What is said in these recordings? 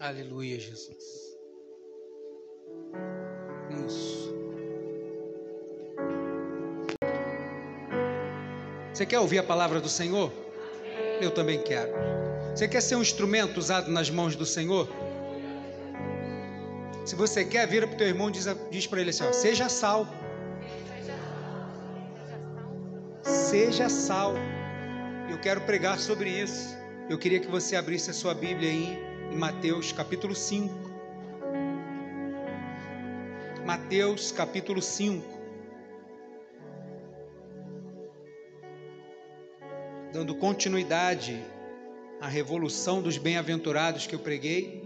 Aleluia, Jesus. Isso. Você quer ouvir a palavra do Senhor? Eu também quero. Você quer ser um instrumento usado nas mãos do Senhor? Se você quer, vira para o teu irmão e diz, diz para ele assim: ó, seja sal. Seja sal. Eu quero pregar sobre isso. Eu queria que você abrisse a sua Bíblia aí Mateus capítulo 5. Mateus capítulo 5. Dando continuidade à revolução dos bem-aventurados que eu preguei.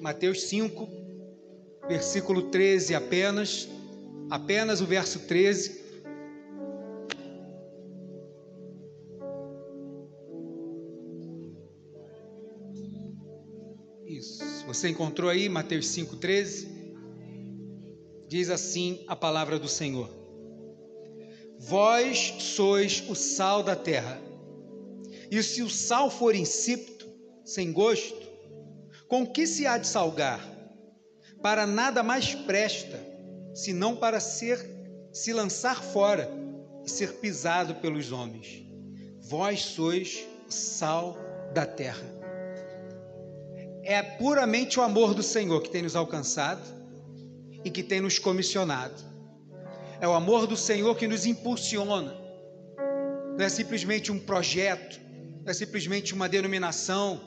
Mateus 5, versículo 13 apenas, apenas o verso 13. Você encontrou aí Mateus 5,13? Diz assim a palavra do Senhor: Vós sois o sal da terra, e se o sal for insípido, sem gosto, com que se há de salgar? Para nada mais presta, senão para ser se lançar fora e ser pisado pelos homens. Vós sois o sal da terra é puramente o amor do Senhor que tem nos alcançado e que tem nos comissionado. É o amor do Senhor que nos impulsiona. Não é simplesmente um projeto, não é simplesmente uma denominação,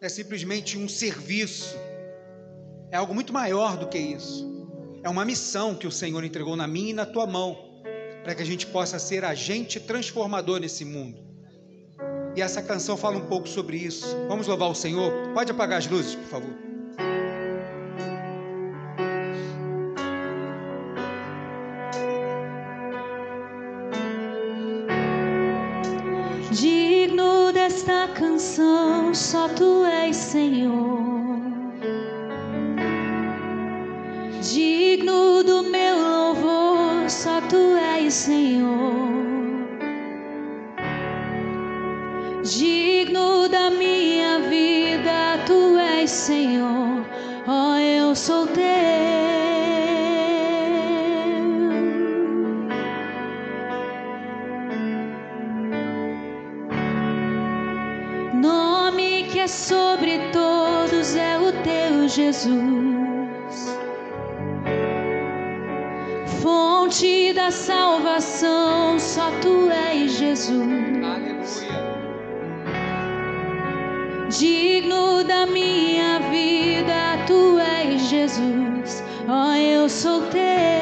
não é simplesmente um serviço. É algo muito maior do que isso. É uma missão que o Senhor entregou na minha e na tua mão, para que a gente possa ser agente transformador nesse mundo. E essa canção fala um pouco sobre isso. Vamos louvar o Senhor? Pode apagar as luzes, por favor. Digno desta canção, só tu és Senhor. Sou teu. Nome que é sobre todos é o teu Jesus. Fonte da salvação, só tu és Jesus. digno da minha vida, tu és Jesus. Ó, oh, eu sou teu,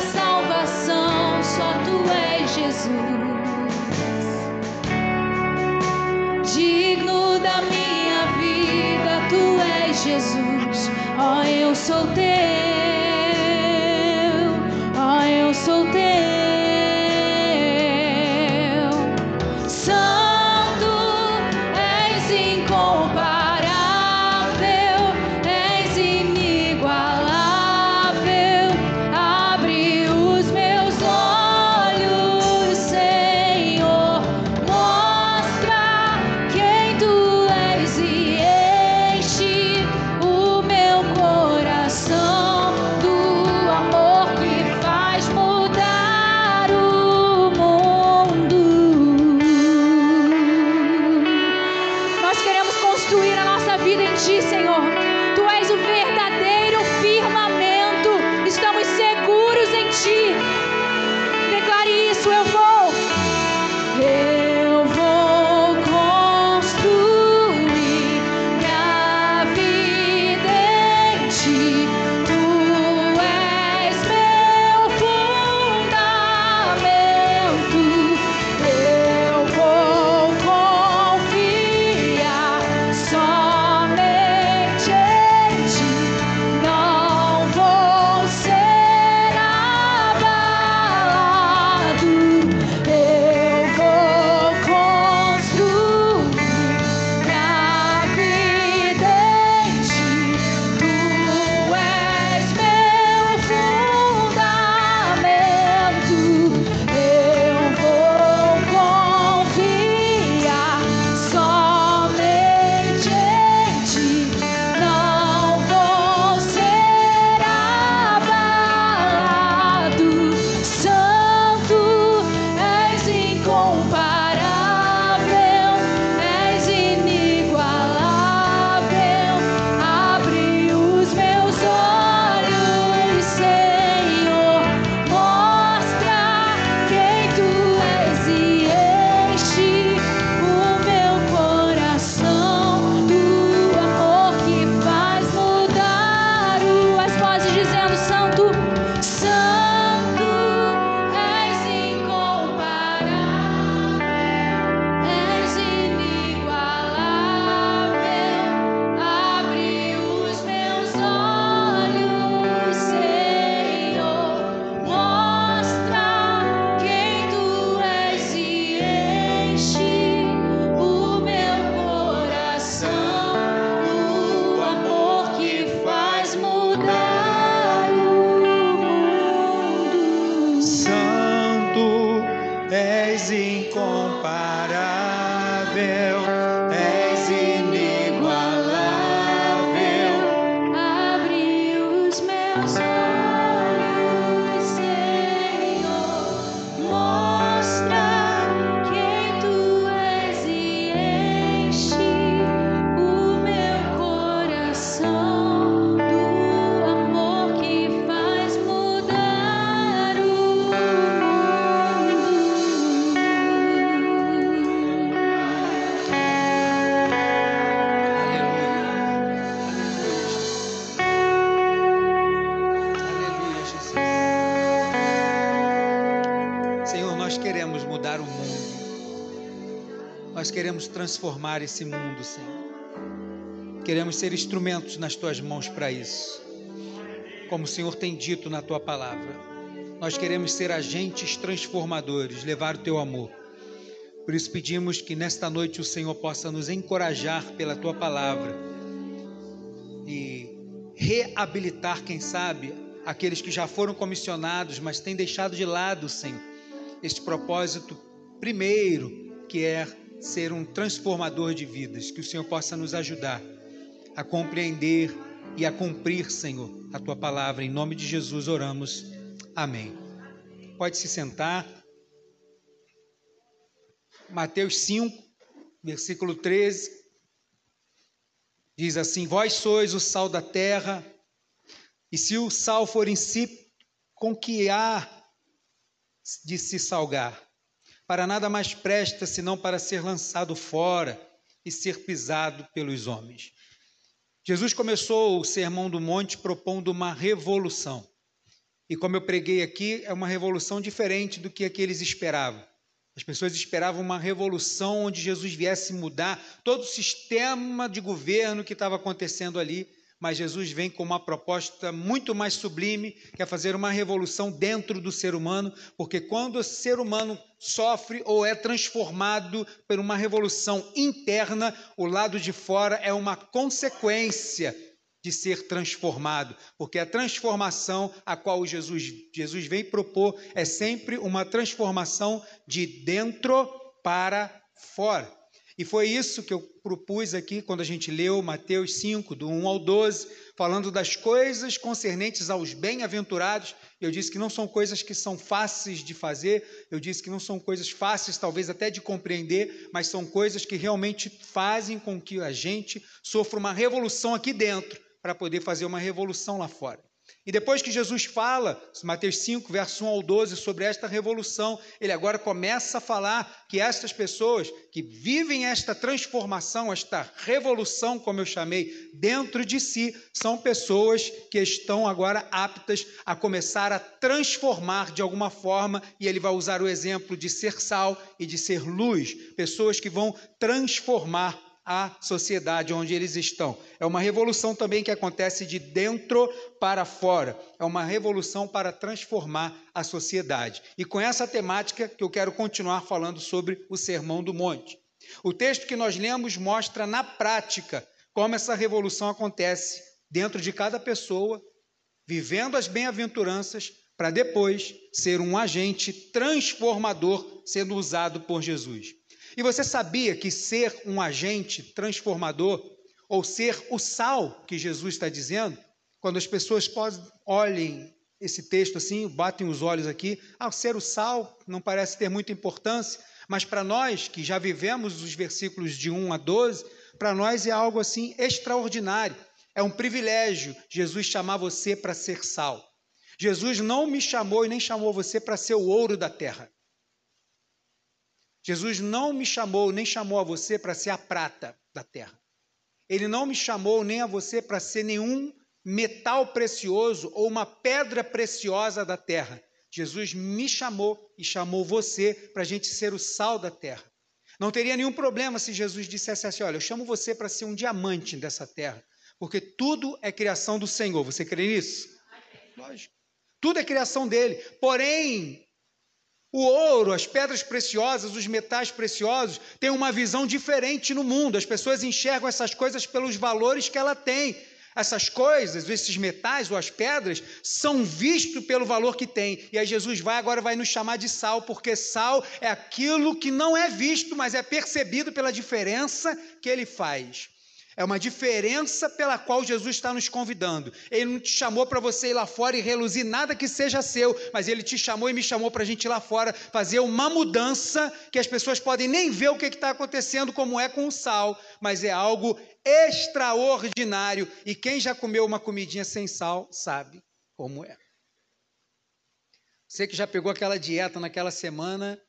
salvação, só tu és Jesus. Digno da minha vida, tu és Jesus. Oh, eu sou teu. Queremos transformar esse mundo, Senhor. Queremos ser instrumentos nas tuas mãos para isso. Como o Senhor tem dito na tua palavra, nós queremos ser agentes transformadores, levar o teu amor. Por isso pedimos que nesta noite o Senhor possa nos encorajar pela tua palavra e reabilitar, quem sabe, aqueles que já foram comissionados, mas têm deixado de lado, Senhor, este propósito primeiro, que é ser um transformador de vidas, que o Senhor possa nos ajudar a compreender e a cumprir, Senhor, a tua palavra. Em nome de Jesus oramos. Amém. Pode se sentar. Mateus 5, versículo 13. Diz assim: Vós sois o sal da terra, e se o sal for insípido, com que há de se salgar? Para nada mais presta senão para ser lançado fora e ser pisado pelos homens. Jesus começou o Sermão do Monte propondo uma revolução. E como eu preguei aqui, é uma revolução diferente do que aqueles esperavam. As pessoas esperavam uma revolução onde Jesus viesse mudar todo o sistema de governo que estava acontecendo ali mas Jesus vem com uma proposta muito mais sublime, que é fazer uma revolução dentro do ser humano, porque quando o ser humano sofre ou é transformado por uma revolução interna, o lado de fora é uma consequência de ser transformado, porque a transformação a qual Jesus, Jesus vem propor é sempre uma transformação de dentro para fora. E foi isso que eu propus aqui quando a gente leu Mateus 5, do 1 ao 12, falando das coisas concernentes aos bem-aventurados. Eu disse que não são coisas que são fáceis de fazer, eu disse que não são coisas fáceis, talvez até de compreender, mas são coisas que realmente fazem com que a gente sofra uma revolução aqui dentro, para poder fazer uma revolução lá fora. E depois que Jesus fala, Mateus 5, verso 1 ao 12, sobre esta revolução, ele agora começa a falar que estas pessoas que vivem esta transformação, esta revolução, como eu chamei, dentro de si, são pessoas que estão agora aptas a começar a transformar de alguma forma, e ele vai usar o exemplo de ser sal e de ser luz, pessoas que vão transformar a sociedade onde eles estão. É uma revolução também que acontece de dentro para fora. É uma revolução para transformar a sociedade. E com essa temática que eu quero continuar falando sobre o Sermão do Monte. O texto que nós lemos mostra na prática como essa revolução acontece dentro de cada pessoa, vivendo as bem-aventuranças, para depois ser um agente transformador sendo usado por Jesus. E você sabia que ser um agente transformador, ou ser o sal que Jesus está dizendo, quando as pessoas olhem esse texto assim, batem os olhos aqui, ah, ser o sal não parece ter muita importância, mas para nós que já vivemos os versículos de 1 a 12, para nós é algo assim extraordinário. É um privilégio Jesus chamar você para ser sal. Jesus não me chamou e nem chamou você para ser o ouro da terra. Jesus não me chamou, nem chamou a você para ser a prata da terra. Ele não me chamou nem a você para ser nenhum metal precioso ou uma pedra preciosa da terra. Jesus me chamou e chamou você para a gente ser o sal da terra. Não teria nenhum problema se Jesus dissesse assim: Olha, eu chamo você para ser um diamante dessa terra, porque tudo é criação do Senhor. Você crê nisso? Lógico. Tudo é criação dele. Porém, o ouro, as pedras preciosas, os metais preciosos têm uma visão diferente no mundo. As pessoas enxergam essas coisas pelos valores que ela tem. Essas coisas, esses metais ou as pedras, são vistos pelo valor que tem. E aí Jesus vai agora vai nos chamar de sal, porque sal é aquilo que não é visto, mas é percebido pela diferença que ele faz. É uma diferença pela qual Jesus está nos convidando. Ele não te chamou para você ir lá fora e reluzir nada que seja seu, mas ele te chamou e me chamou para a gente ir lá fora fazer uma mudança que as pessoas podem nem ver o que está acontecendo, como é com o sal, mas é algo extraordinário. E quem já comeu uma comidinha sem sal sabe como é. Você que já pegou aquela dieta naquela semana,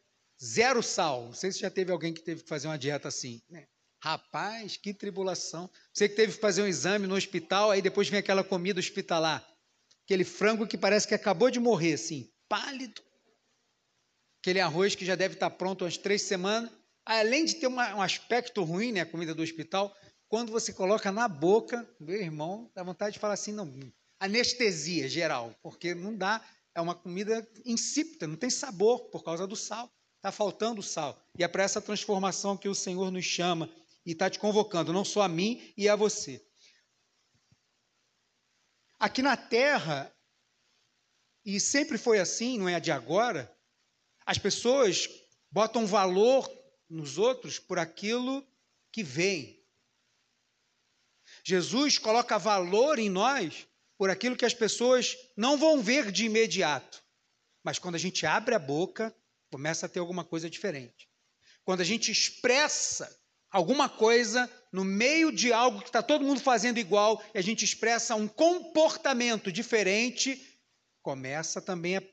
zero sal. Não sei se já teve alguém que teve que fazer uma dieta assim, né? Rapaz, que tribulação. Você que teve que fazer um exame no hospital, aí depois vem aquela comida hospitalar. Aquele frango que parece que acabou de morrer, assim, pálido. Aquele arroz que já deve estar pronto umas três semanas. Além de ter uma, um aspecto ruim, né, a comida do hospital, quando você coloca na boca, meu irmão, dá vontade de falar assim, não, anestesia geral, porque não dá, é uma comida insípida, não tem sabor por causa do sal. Está faltando sal. E é para essa transformação que o Senhor nos chama e está te convocando, não só a mim e a você. Aqui na terra, e sempre foi assim, não é de agora, as pessoas botam valor nos outros por aquilo que vem. Jesus coloca valor em nós por aquilo que as pessoas não vão ver de imediato. Mas quando a gente abre a boca, começa a ter alguma coisa diferente. Quando a gente expressa alguma coisa no meio de algo que está todo mundo fazendo igual e a gente expressa um comportamento diferente, começa também a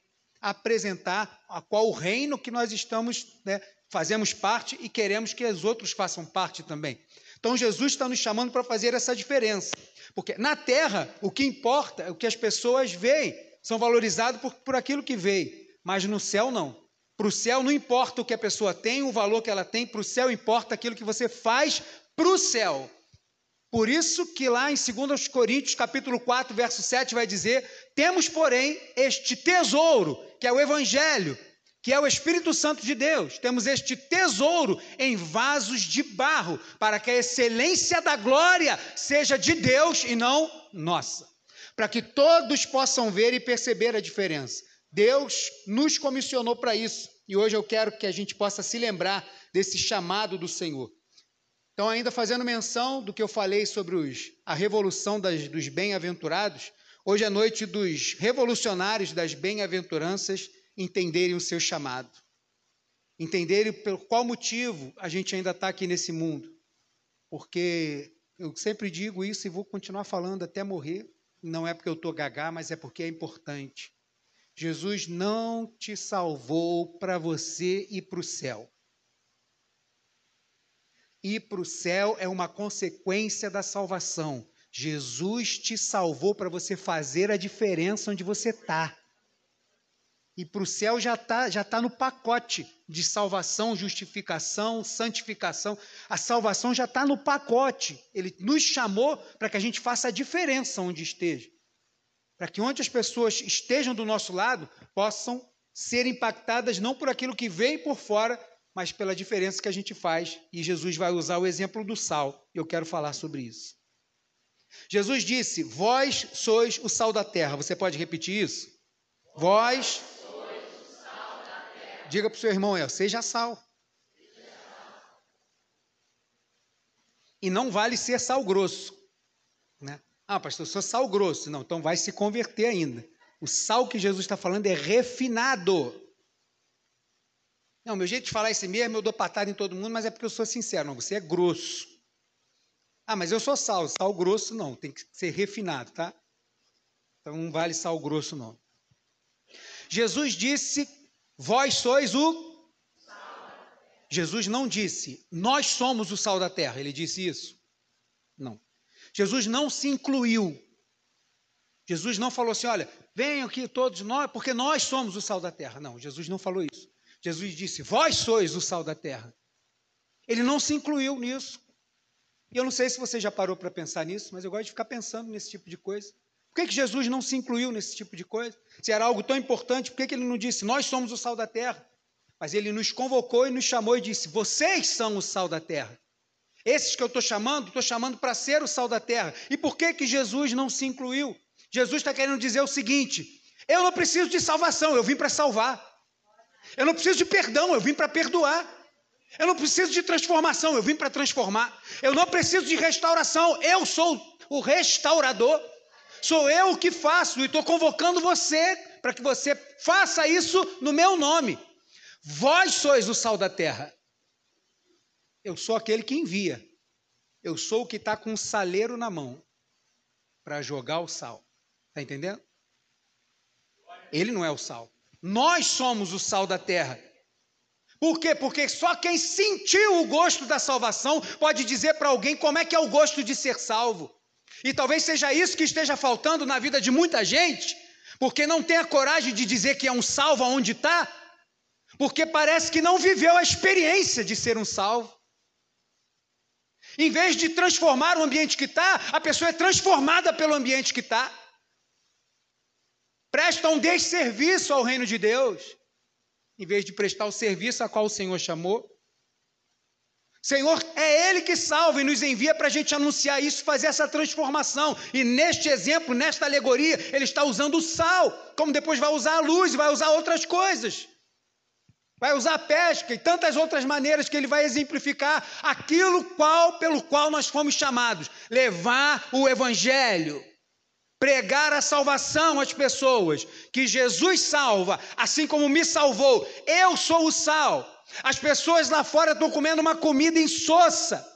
apresentar a qual reino que nós estamos, né, fazemos parte e queremos que os outros façam parte também. Então Jesus está nos chamando para fazer essa diferença, porque na Terra o que importa o que as pessoas veem, são valorizados por, por aquilo que veem, mas no céu não. Para o céu não importa o que a pessoa tem, o valor que ela tem, para o céu importa aquilo que você faz para o céu. Por isso que lá em 2 Coríntios, capítulo 4, verso 7, vai dizer: "Temos, porém, este tesouro, que é o evangelho, que é o Espírito Santo de Deus. Temos este tesouro em vasos de barro, para que a excelência da glória seja de Deus e não nossa, para que todos possam ver e perceber a diferença. Deus nos comissionou para isso. E hoje eu quero que a gente possa se lembrar desse chamado do Senhor. Então, ainda fazendo menção do que eu falei sobre os, a revolução das, dos bem-aventurados, hoje é noite dos revolucionários das bem-aventuranças entenderem o seu chamado. Entenderem por qual motivo a gente ainda está aqui nesse mundo. Porque eu sempre digo isso e vou continuar falando até morrer. Não é porque eu estou gagá, mas é porque é importante. Jesus não te salvou para você ir para o céu. Ir para o céu é uma consequência da salvação. Jesus te salvou para você fazer a diferença onde você está. E para o céu já está já tá no pacote de salvação, justificação, santificação. A salvação já está no pacote. Ele nos chamou para que a gente faça a diferença onde esteja para que onde as pessoas estejam do nosso lado possam ser impactadas não por aquilo que vem por fora, mas pela diferença que a gente faz. E Jesus vai usar o exemplo do sal. Eu quero falar sobre isso. Jesus disse: Vós sois o sal da terra. Você pode repetir isso? Vós. Diga para o seu irmão, é, seja sal. E não vale ser sal grosso. Né? Ah, pastor, sou sal grosso. Não, então vai se converter ainda. O sal que Jesus está falando é refinado. Não, meu jeito de falar é esse mesmo, eu dou patada em todo mundo, mas é porque eu sou sincero. Não, você é grosso. Ah, mas eu sou sal. Sal grosso não, tem que ser refinado, tá? Então não vale sal grosso, não. Jesus disse: Vós sois o. Jesus não disse, nós somos o sal da terra. Ele disse isso? Não. Jesus não se incluiu. Jesus não falou assim: olha, venham aqui todos nós, porque nós somos o sal da terra. Não, Jesus não falou isso. Jesus disse: vós sois o sal da terra. Ele não se incluiu nisso. E eu não sei se você já parou para pensar nisso, mas eu gosto de ficar pensando nesse tipo de coisa. Por que, que Jesus não se incluiu nesse tipo de coisa? Se era algo tão importante, por que, que ele não disse: nós somos o sal da terra? Mas ele nos convocou e nos chamou e disse: vocês são o sal da terra. Esses que eu estou chamando, estou chamando para ser o sal da terra. E por que, que Jesus não se incluiu? Jesus está querendo dizer o seguinte: eu não preciso de salvação, eu vim para salvar. Eu não preciso de perdão, eu vim para perdoar. Eu não preciso de transformação, eu vim para transformar. Eu não preciso de restauração, eu sou o restaurador. Sou eu que faço e estou convocando você para que você faça isso no meu nome. Vós sois o sal da terra. Eu sou aquele que envia. Eu sou o que está com o saleiro na mão para jogar o sal. Está entendendo? Ele não é o sal. Nós somos o sal da terra. Por quê? Porque só quem sentiu o gosto da salvação pode dizer para alguém como é que é o gosto de ser salvo. E talvez seja isso que esteja faltando na vida de muita gente, porque não tem a coragem de dizer que é um salvo onde está, porque parece que não viveu a experiência de ser um salvo. Em vez de transformar o ambiente que está, a pessoa é transformada pelo ambiente que está. Presta um desserviço ao reino de Deus, em vez de prestar o serviço a qual o Senhor chamou. Senhor, é Ele que salva e nos envia para a gente anunciar isso, fazer essa transformação. E neste exemplo, nesta alegoria, Ele está usando o sal, como depois vai usar a luz vai usar outras coisas. Vai usar a pesca e tantas outras maneiras que Ele vai exemplificar aquilo qual, pelo qual nós fomos chamados: levar o Evangelho, pregar a salvação às pessoas, que Jesus salva, assim como me salvou. Eu sou o sal. As pessoas lá fora estão comendo uma comida insossa.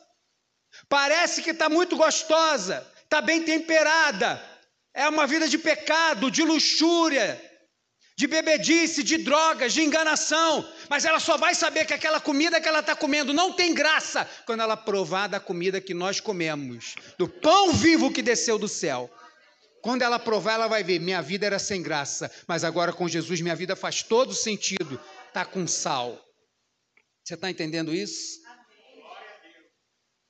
Parece que está muito gostosa, está bem temperada. É uma vida de pecado, de luxúria, de bebedice, de drogas, de enganação. Mas ela só vai saber que aquela comida que ela está comendo não tem graça quando ela provar da comida que nós comemos, do pão vivo que desceu do céu. Quando ela provar, ela vai ver: minha vida era sem graça, mas agora com Jesus minha vida faz todo sentido. Está com sal. Você está entendendo isso?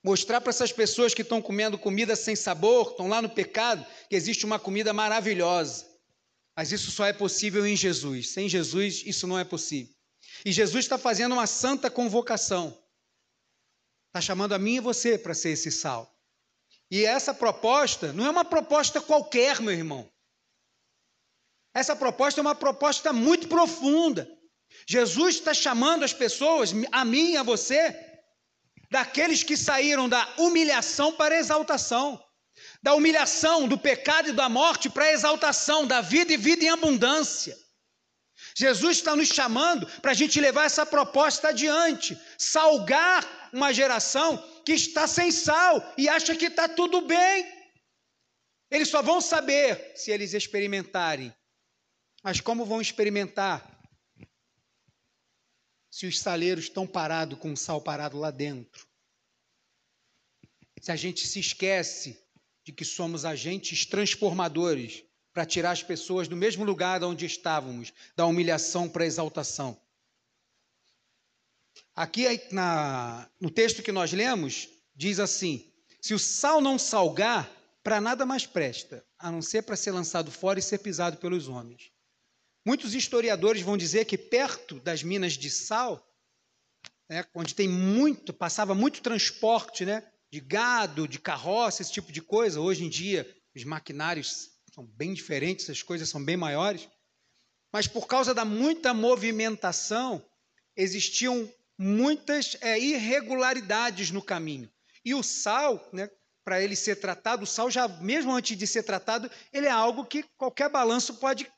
Mostrar para essas pessoas que estão comendo comida sem sabor, estão lá no pecado, que existe uma comida maravilhosa. Mas isso só é possível em Jesus. Sem Jesus, isso não é possível. E Jesus está fazendo uma santa convocação. Está chamando a mim e você para ser esse sal. E essa proposta não é uma proposta qualquer, meu irmão. Essa proposta é uma proposta muito profunda. Jesus está chamando as pessoas, a mim e a você, daqueles que saíram da humilhação para a exaltação, da humilhação, do pecado e da morte para a exaltação, da vida e vida em abundância. Jesus está nos chamando para a gente levar essa proposta adiante, salgar uma geração que está sem sal e acha que está tudo bem. Eles só vão saber se eles experimentarem. Mas como vão experimentar? se os saleiros estão parados com o sal parado lá dentro. Se a gente se esquece de que somos agentes transformadores para tirar as pessoas do mesmo lugar onde estávamos, da humilhação para a exaltação. Aqui na, no texto que nós lemos, diz assim: se o sal não salgar, para nada mais presta, a não ser para ser lançado fora e ser pisado pelos homens. Muitos historiadores vão dizer que perto das minas de sal, né, onde tem muito, passava muito transporte né, de gado, de carroça, esse tipo de coisa, hoje em dia os maquinários são bem diferentes, as coisas são bem maiores, mas por causa da muita movimentação, existiam muitas é, irregularidades no caminho. E o sal, né, para ele ser tratado, o sal já mesmo antes de ser tratado, ele é algo que qualquer balanço pode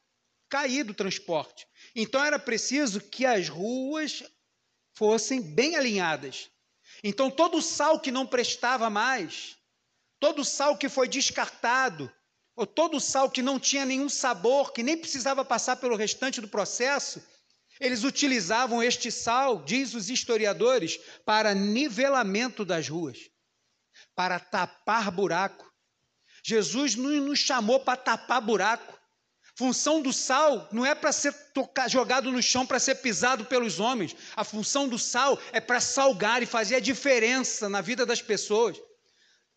cair do transporte. Então era preciso que as ruas fossem bem alinhadas. Então todo o sal que não prestava mais, todo o sal que foi descartado, ou todo o sal que não tinha nenhum sabor, que nem precisava passar pelo restante do processo, eles utilizavam este sal, diz os historiadores, para nivelamento das ruas, para tapar buraco. Jesus não nos chamou para tapar buraco. Função do sal não é para ser jogado no chão para ser pisado pelos homens. A função do sal é para salgar e fazer a diferença na vida das pessoas.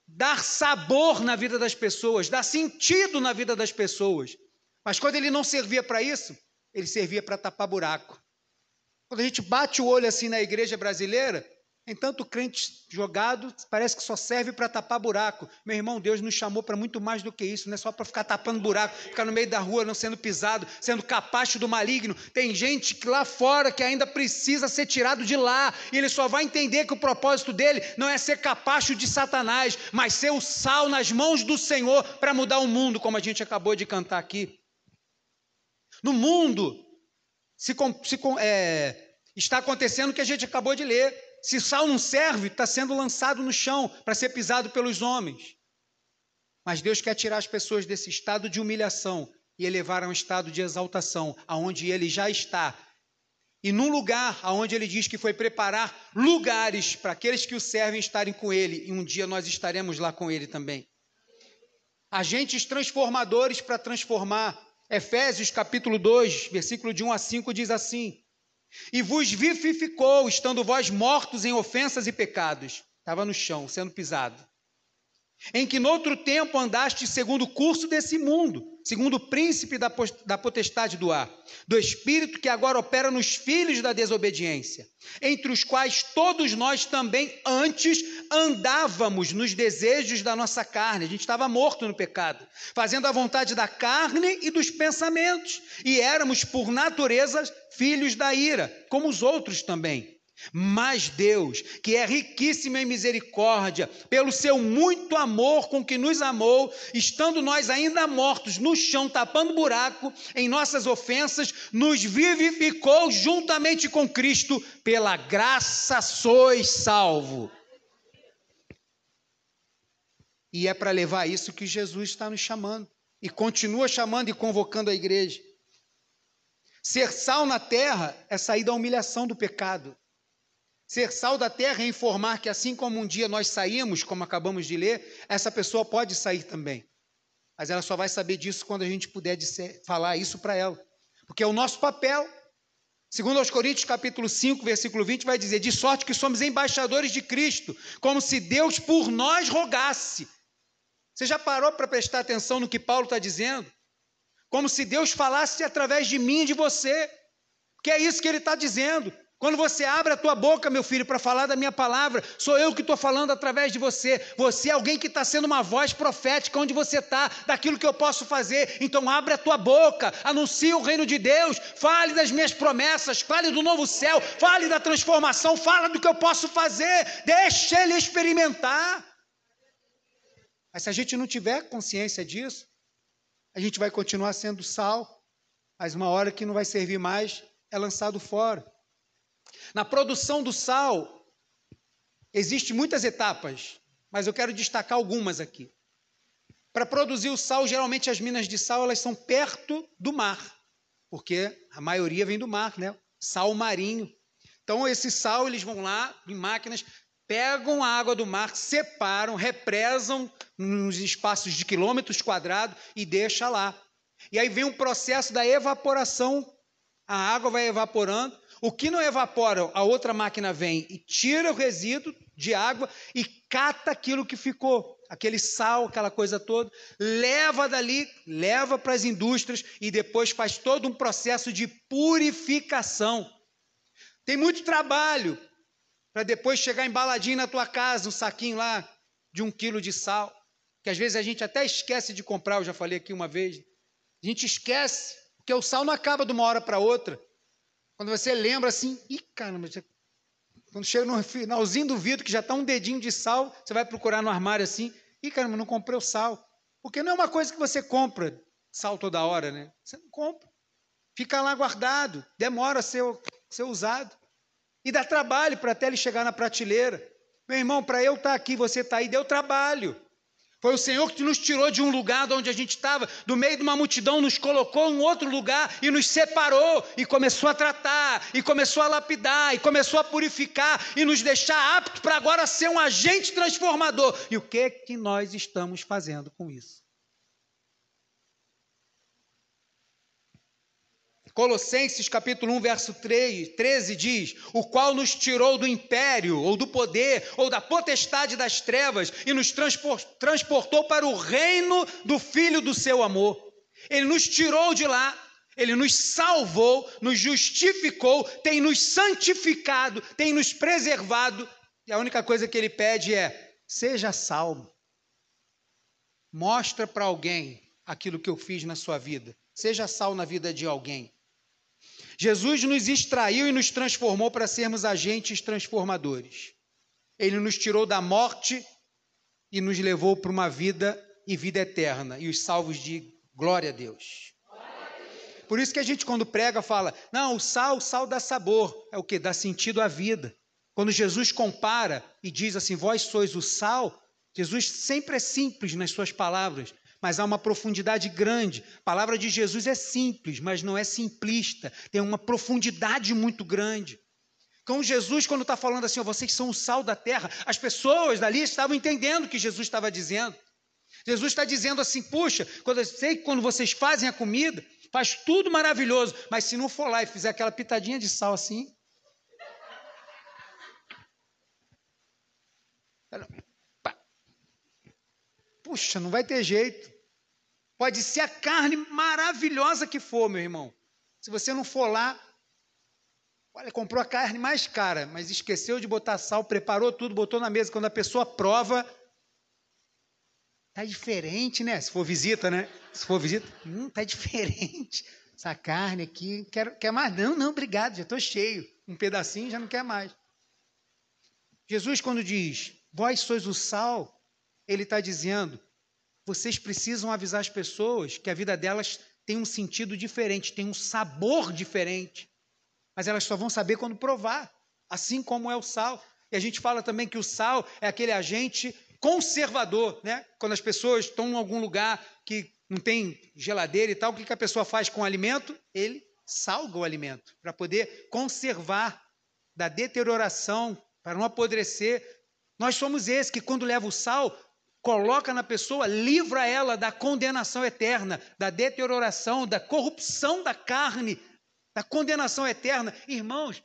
Dar sabor na vida das pessoas, dar sentido na vida das pessoas. Mas quando ele não servia para isso, ele servia para tapar buraco. Quando a gente bate o olho assim na igreja brasileira, Tem tanto crente jogado, parece que só serve para tapar buraco. Meu irmão, Deus nos chamou para muito mais do que isso, não é só para ficar tapando buraco, ficar no meio da rua não sendo pisado, sendo capacho do maligno. Tem gente lá fora que ainda precisa ser tirado de lá, e ele só vai entender que o propósito dele não é ser capacho de Satanás, mas ser o sal nas mãos do Senhor para mudar o mundo, como a gente acabou de cantar aqui. No mundo se, se é, está acontecendo o que a gente acabou de ler se sal não serve, está sendo lançado no chão para ser pisado pelos homens. Mas Deus quer tirar as pessoas desse estado de humilhação e elevar a um estado de exaltação, aonde ele já está. E num lugar aonde ele diz que foi preparar lugares para aqueles que o servem estarem com ele, e um dia nós estaremos lá com ele também. Agentes transformadores para transformar. Efésios capítulo 2, versículo de 1 a 5 diz assim: e vos vivificou, estando vós mortos em ofensas e pecados. Estava no chão, sendo pisado. Em que noutro tempo andaste segundo o curso desse mundo, segundo o príncipe da, da potestade do ar, do espírito que agora opera nos filhos da desobediência, entre os quais todos nós também antes andávamos nos desejos da nossa carne, a gente estava morto no pecado, fazendo a vontade da carne e dos pensamentos, e éramos por natureza filhos da ira, como os outros também. Mas Deus, que é riquíssimo em misericórdia, pelo seu muito amor com que nos amou, estando nós ainda mortos no chão, tapando buraco em nossas ofensas, nos vivificou juntamente com Cristo, pela graça sois salvo. E é para levar isso que Jesus está nos chamando, e continua chamando e convocando a igreja. Ser sal na terra é sair da humilhação do pecado. Ser sal da terra é informar que, assim como um dia nós saímos, como acabamos de ler, essa pessoa pode sair também. Mas ela só vai saber disso quando a gente puder falar isso para ela. Porque é o nosso papel. Segundo aos Coríntios, capítulo 5, versículo 20, vai dizer: De sorte que somos embaixadores de Cristo, como se Deus por nós rogasse. Você já parou para prestar atenção no que Paulo está dizendo? Como se Deus falasse através de mim e de você. Que é isso que ele está dizendo. Quando você abre a tua boca, meu filho, para falar da minha palavra, sou eu que estou falando através de você. Você é alguém que está sendo uma voz profética onde você está, daquilo que eu posso fazer. Então abre a tua boca, anuncie o reino de Deus, fale das minhas promessas, fale do novo céu, fale da transformação, fala do que eu posso fazer. Deixe ele experimentar. Mas se a gente não tiver consciência disso, a gente vai continuar sendo sal, mas uma hora que não vai servir mais, é lançado fora. Na produção do sal, existem muitas etapas, mas eu quero destacar algumas aqui. Para produzir o sal, geralmente as minas de sal elas são perto do mar, porque a maioria vem do mar, né? Sal marinho. Então esse sal eles vão lá em máquinas, pegam a água do mar, separam, represam nos espaços de quilômetros quadrados e deixa lá. E aí vem um processo da evaporação, a água vai evaporando o que não evapora, a outra máquina vem e tira o resíduo de água e cata aquilo que ficou, aquele sal, aquela coisa toda, leva dali, leva para as indústrias e depois faz todo um processo de purificação. Tem muito trabalho para depois chegar embaladinho na tua casa, um saquinho lá de um quilo de sal, que às vezes a gente até esquece de comprar, eu já falei aqui uma vez. A gente esquece, porque o sal não acaba de uma hora para outra. Quando você lembra assim, ih, caramba, quando chega no finalzinho do vidro, que já está um dedinho de sal, você vai procurar no armário assim, ih, caramba, não comprei o sal. Porque não é uma coisa que você compra sal toda hora, né? Você não compra. Fica lá guardado, demora a ser, ser usado. E dá trabalho para até ele chegar na prateleira. Meu irmão, para eu estar tá aqui, você está aí, deu trabalho. Foi o Senhor que nos tirou de um lugar de onde a gente estava, do meio de uma multidão, nos colocou em outro lugar e nos separou e começou a tratar, e começou a lapidar, e começou a purificar e nos deixar aptos para agora ser um agente transformador. E o que que nós estamos fazendo com isso? Colossenses capítulo 1, verso 3, 13 diz: O qual nos tirou do império, ou do poder, ou da potestade das trevas, e nos transportou para o reino do Filho do seu amor. Ele nos tirou de lá, ele nos salvou, nos justificou, tem nos santificado, tem nos preservado E a única coisa que ele pede é: seja salvo. Mostra para alguém aquilo que eu fiz na sua vida. Seja sal na vida de alguém. Jesus nos extraiu e nos transformou para sermos agentes transformadores. Ele nos tirou da morte e nos levou para uma vida e vida eterna. E os salvos de glória a Deus. Por isso que a gente, quando prega, fala: não, o sal, o sal dá sabor. É o que? Dá sentido à vida. Quando Jesus compara e diz assim: vós sois o sal, Jesus sempre é simples nas suas palavras, mas há uma profundidade grande. A palavra de Jesus é simples, mas não é simplista, tem uma profundidade muito grande. Então, Jesus, quando está falando assim, ó, vocês são o sal da terra, as pessoas dali estavam entendendo o que Jesus estava dizendo. Jesus está dizendo assim: puxa, quando sei que quando vocês fazem a comida, faz tudo maravilhoso, mas se não for lá e fizer aquela pitadinha de sal assim. Puxa, não vai ter jeito. Pode ser a carne maravilhosa que for, meu irmão. Se você não for lá, olha, comprou a carne mais cara, mas esqueceu de botar sal, preparou tudo, botou na mesa. Quando a pessoa prova, tá diferente, né? Se for visita, né? Se for visita, hum, tá diferente. Essa carne aqui, quero, quer mais? Não, não, obrigado, já estou cheio. Um pedacinho já não quer mais. Jesus, quando diz, vós sois o sal, ele está dizendo, vocês precisam avisar as pessoas que a vida delas tem um sentido diferente, tem um sabor diferente. Mas elas só vão saber quando provar, assim como é o sal. E a gente fala também que o sal é aquele agente conservador, né? Quando as pessoas estão em algum lugar que não tem geladeira e tal, o que a pessoa faz com o alimento? Ele salga o alimento para poder conservar da deterioração, para não apodrecer. Nós somos esses que, quando leva o sal, coloca na pessoa, livra ela da condenação eterna, da deterioração, da corrupção da carne, da condenação eterna. Irmãos,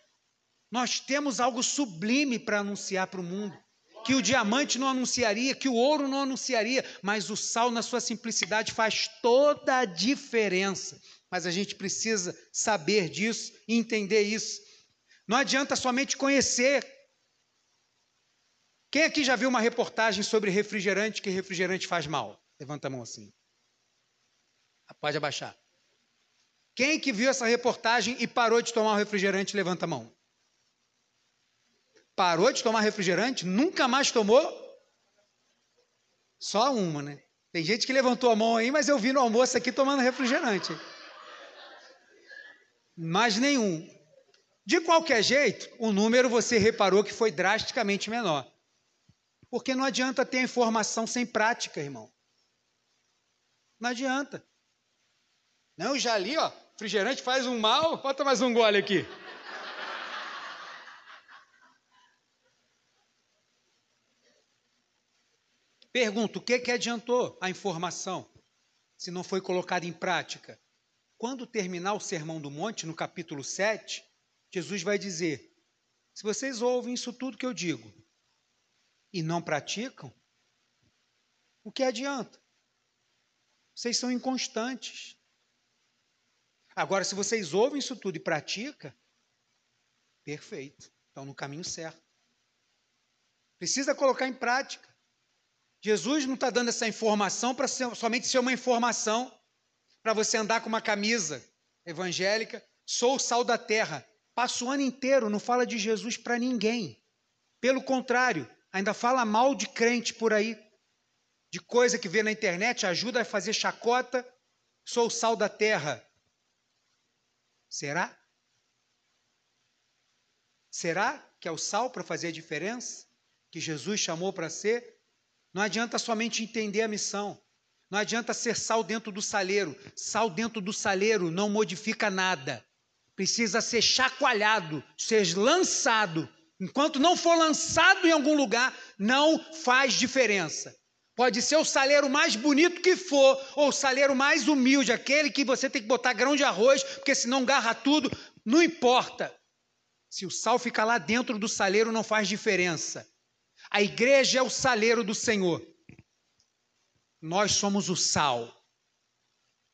nós temos algo sublime para anunciar para o mundo. Que o diamante não anunciaria, que o ouro não anunciaria, mas o sal, na sua simplicidade, faz toda a diferença. Mas a gente precisa saber disso, entender isso. Não adianta somente conhecer quem aqui já viu uma reportagem sobre refrigerante, que refrigerante faz mal? Levanta a mão assim. Ah, pode abaixar. Quem que viu essa reportagem e parou de tomar o refrigerante? Levanta a mão. Parou de tomar refrigerante? Nunca mais tomou? Só uma, né? Tem gente que levantou a mão aí, mas eu vi no almoço aqui tomando refrigerante. Mais nenhum. De qualquer jeito, o número você reparou que foi drasticamente menor. Porque não adianta ter informação sem prática, irmão. Não adianta. Não, já li, ó, refrigerante faz um mal, bota mais um gole aqui. Pergunto, o que, que adiantou a informação se não foi colocada em prática? Quando terminar o Sermão do Monte, no capítulo 7, Jesus vai dizer: Se vocês ouvem isso tudo que eu digo, e não praticam, o que adianta? Vocês são inconstantes. Agora, se vocês ouvem isso tudo e praticam, perfeito, estão no caminho certo. Precisa colocar em prática. Jesus não está dando essa informação para somente ser uma informação para você andar com uma camisa evangélica. Sou o sal da terra. Passa o ano inteiro, não fala de Jesus para ninguém. Pelo contrário, ainda fala mal de crente por aí, de coisa que vê na internet, ajuda a fazer chacota. Sou o sal da terra. Será? Será que é o sal para fazer a diferença? Que Jesus chamou para ser? Não adianta somente entender a missão. Não adianta ser sal dentro do saleiro. Sal dentro do saleiro não modifica nada. Precisa ser chacoalhado, ser lançado Enquanto não for lançado em algum lugar, não faz diferença. Pode ser o saleiro mais bonito que for, ou o saleiro mais humilde, aquele que você tem que botar grão de arroz, porque senão garra tudo, não importa. Se o sal ficar lá dentro do saleiro, não faz diferença. A igreja é o saleiro do Senhor. Nós somos o sal.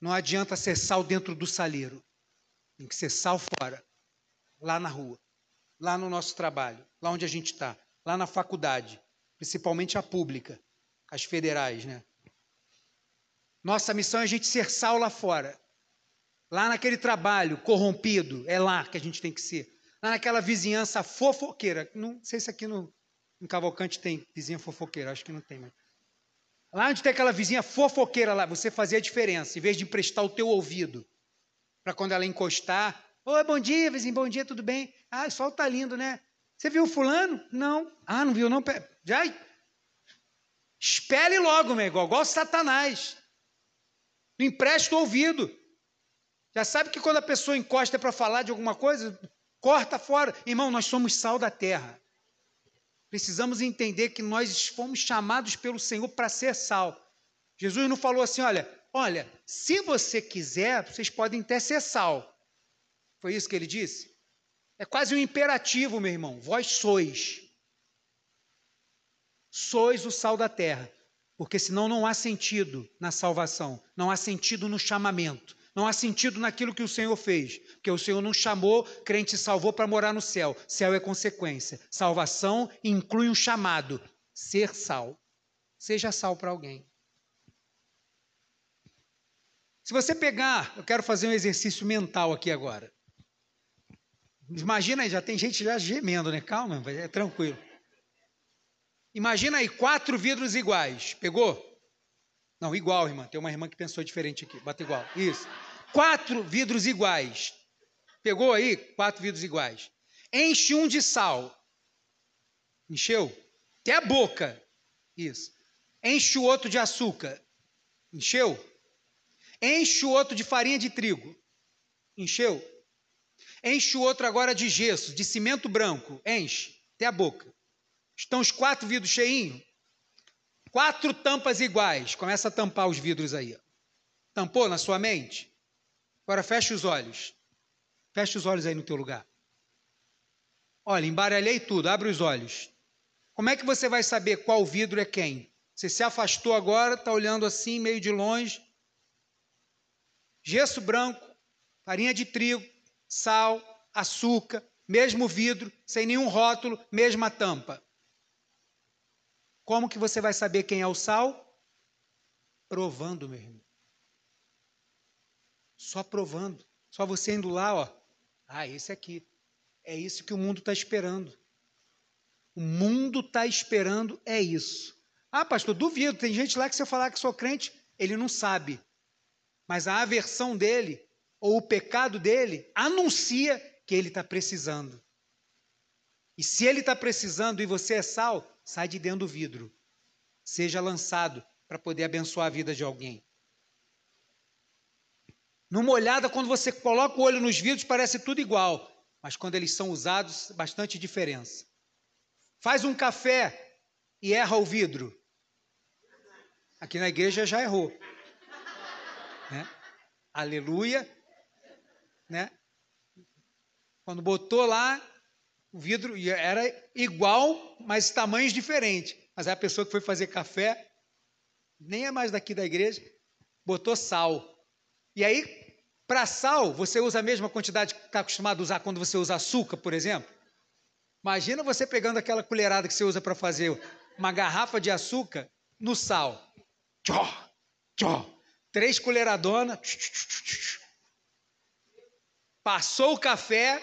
Não adianta ser sal dentro do saleiro. Tem que ser sal fora, lá na rua lá no nosso trabalho, lá onde a gente está. lá na faculdade, principalmente a pública, as federais, né? Nossa missão é a gente ser sal lá fora. Lá naquele trabalho corrompido, é lá que a gente tem que ser. Lá naquela vizinhança fofoqueira. Não sei se aqui no, Cavalcante tem vizinha fofoqueira, acho que não tem, mas. Lá onde tem aquela vizinha fofoqueira lá, você fazia a diferença, em vez de emprestar o teu ouvido, para quando ela encostar, oi, bom dia, vizinho, bom dia, tudo bem? Ah, o sol tá lindo, né? Você viu o fulano? Não. Ah, não viu não? Já espere logo, meu igual, igual Satanás. Não empresta o ouvido. Já sabe que quando a pessoa encosta para falar de alguma coisa, corta fora. Irmão, nós somos sal da terra. Precisamos entender que nós fomos chamados pelo Senhor para ser sal. Jesus não falou assim, olha, olha, se você quiser, vocês podem até ser sal. Foi isso que ele disse? É quase um imperativo, meu irmão. Vós sois. Sois o sal da terra. Porque senão não há sentido na salvação, não há sentido no chamamento, não há sentido naquilo que o Senhor fez. Porque o Senhor não chamou, crente salvou para morar no céu. Céu é consequência. Salvação inclui um chamado: ser sal. Seja sal para alguém. Se você pegar, eu quero fazer um exercício mental aqui agora. Imagina aí, já tem gente já gemendo, né? Calma, é tranquilo. Imagina aí quatro vidros iguais. Pegou? Não, igual, irmã. Tem uma irmã que pensou diferente aqui. Bota igual. Isso. Quatro vidros iguais. Pegou aí? Quatro vidros iguais. Enche um de sal. Encheu? Até a boca. Isso. Enche o outro de açúcar. Encheu? Enche o outro de farinha de trigo. Encheu? Enche o outro agora de gesso, de cimento branco. Enche. Até a boca. Estão os quatro vidros cheinhos? Quatro tampas iguais. Começa a tampar os vidros aí. Tampou na sua mente? Agora feche os olhos. Feche os olhos aí no teu lugar. Olha, embaralhei tudo, abre os olhos. Como é que você vai saber qual vidro é quem? Você se afastou agora, está olhando assim, meio de longe. Gesso branco, farinha de trigo, sal, açúcar, mesmo vidro, sem nenhum rótulo, mesma tampa. Como que você vai saber quem é o sal? Provando, meu irmão. Só provando. Só você indo lá, ó. Ah, esse aqui. É isso que o mundo está esperando. O mundo está esperando é isso. Ah, pastor, duvido. Tem gente lá que se eu falar que sou crente, ele não sabe. Mas a aversão dele, ou o pecado dele, anuncia que ele está precisando. E se ele está precisando e você é sal, sai de dentro do vidro. Seja lançado para poder abençoar a vida de alguém. Numa olhada, quando você coloca o olho nos vidros, parece tudo igual, mas quando eles são usados, bastante diferença. Faz um café e erra o vidro. Aqui na igreja já errou. Né? Aleluia. Né? Quando botou lá, o vidro era igual, mas tamanhos diferentes. Mas a pessoa que foi fazer café, nem é mais daqui da igreja, botou sal. E aí, para sal, você usa a mesma quantidade que está acostumado a usar quando você usa açúcar, por exemplo? Imagina você pegando aquela colherada que você usa para fazer uma garrafa de açúcar no sal. Tchó, tchó. Três colheradonas. Passou o café,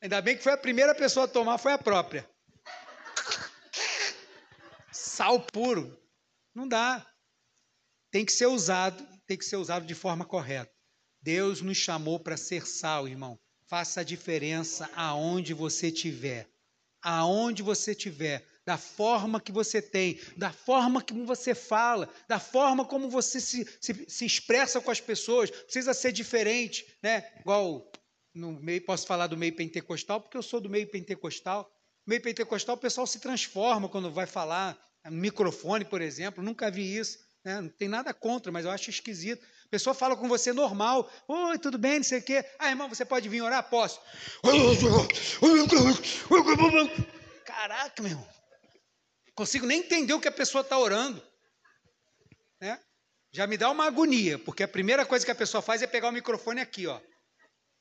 Ainda bem que foi a primeira pessoa a tomar, foi a própria. Sal puro. Não dá. Tem que ser usado, tem que ser usado de forma correta. Deus nos chamou para ser sal, irmão. Faça a diferença aonde você estiver. Aonde você estiver, da forma que você tem, da forma como você fala, da forma como você se, se, se expressa com as pessoas, precisa ser diferente, né? Igual no meio, posso falar do meio pentecostal, porque eu sou do meio pentecostal. Meio pentecostal, o pessoal se transforma quando vai falar no microfone, por exemplo. Nunca vi isso. Né? Não tem nada contra, mas eu acho esquisito. A pessoa fala com você normal. Oi, tudo bem, não sei o quê. Ah, irmão, você pode vir orar? Posso. Caraca, meu irmão. Consigo nem entender o que a pessoa está orando. Né? Já me dá uma agonia, porque a primeira coisa que a pessoa faz é pegar o microfone aqui, ó.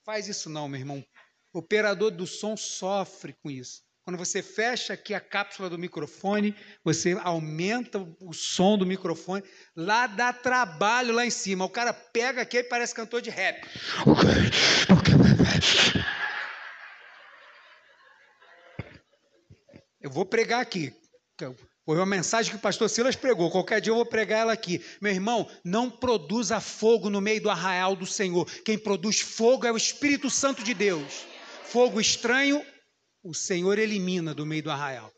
Faz isso não, meu irmão. O operador do som sofre com isso. Quando você fecha aqui a cápsula do microfone, você aumenta o som do microfone. Lá dá trabalho lá em cima. O cara pega aqui e parece cantor de rap. Eu vou pregar aqui. Foi uma mensagem que o pastor Silas pregou. Qualquer dia eu vou pregar ela aqui. Meu irmão, não produza fogo no meio do arraial do Senhor. Quem produz fogo é o Espírito Santo de Deus. Fogo estranho, o Senhor elimina do meio do arraial.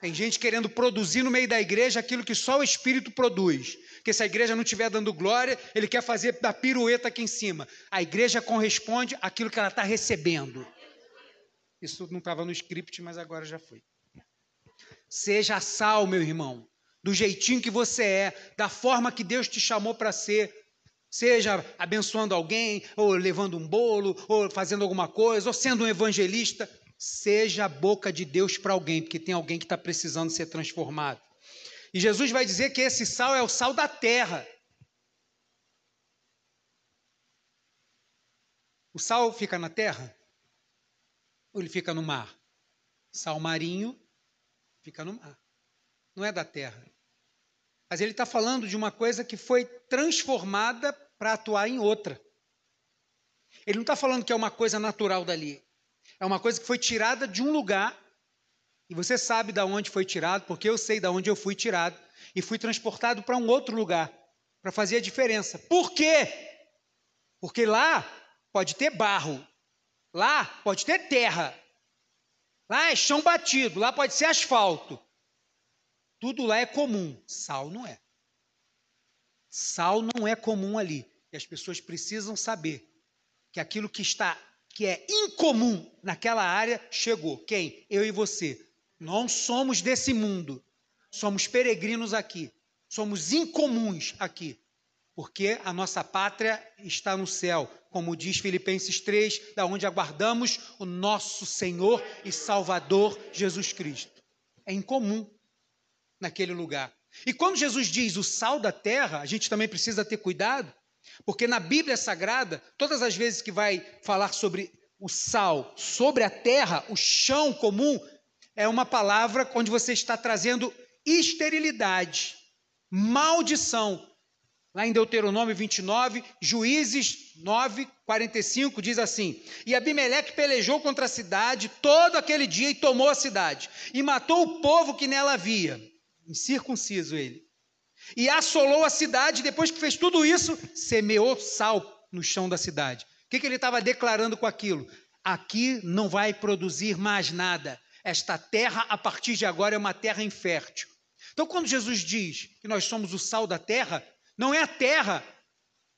Tem gente querendo produzir no meio da igreja aquilo que só o Espírito produz. Que se a igreja não estiver dando glória, ele quer fazer da pirueta aqui em cima. A igreja corresponde àquilo que ela está recebendo. Isso não estava no script, mas agora já foi. Seja sal, meu irmão, do jeitinho que você é, da forma que Deus te chamou para ser. Seja abençoando alguém, ou levando um bolo, ou fazendo alguma coisa, ou sendo um evangelista. Seja a boca de Deus para alguém, porque tem alguém que está precisando ser transformado. E Jesus vai dizer que esse sal é o sal da terra. O sal fica na terra? Ou ele fica no mar? Sal marinho fica no mar. Não é da terra. Mas ele está falando de uma coisa que foi transformada para atuar em outra. Ele não está falando que é uma coisa natural dali. É uma coisa que foi tirada de um lugar. E você sabe de onde foi tirado, porque eu sei de onde eu fui tirado. E fui transportado para um outro lugar. Para fazer a diferença. Por quê? Porque lá pode ter barro. Lá pode ter terra. Lá é chão batido, lá pode ser asfalto. Tudo lá é comum. Sal não é. Sal não é comum ali. E as pessoas precisam saber que aquilo que está que é incomum naquela área chegou. Quem? Eu e você. Não somos desse mundo. Somos peregrinos aqui. Somos incomuns aqui. Porque a nossa pátria está no céu como diz Filipenses 3, da onde aguardamos o nosso Senhor e Salvador Jesus Cristo. É incomum naquele lugar. E quando Jesus diz o sal da terra, a gente também precisa ter cuidado, porque na Bíblia Sagrada, todas as vezes que vai falar sobre o sal, sobre a terra, o chão comum, é uma palavra onde você está trazendo esterilidade, maldição, Lá em Deuteronômio 29, Juízes 9, 45, diz assim: E Abimeleque pelejou contra a cidade todo aquele dia e tomou a cidade, e matou o povo que nela havia, incircunciso ele. E assolou a cidade, depois que fez tudo isso, semeou sal no chão da cidade. O que, que ele estava declarando com aquilo? Aqui não vai produzir mais nada. Esta terra, a partir de agora, é uma terra infértil. Então, quando Jesus diz que nós somos o sal da terra, não é a terra,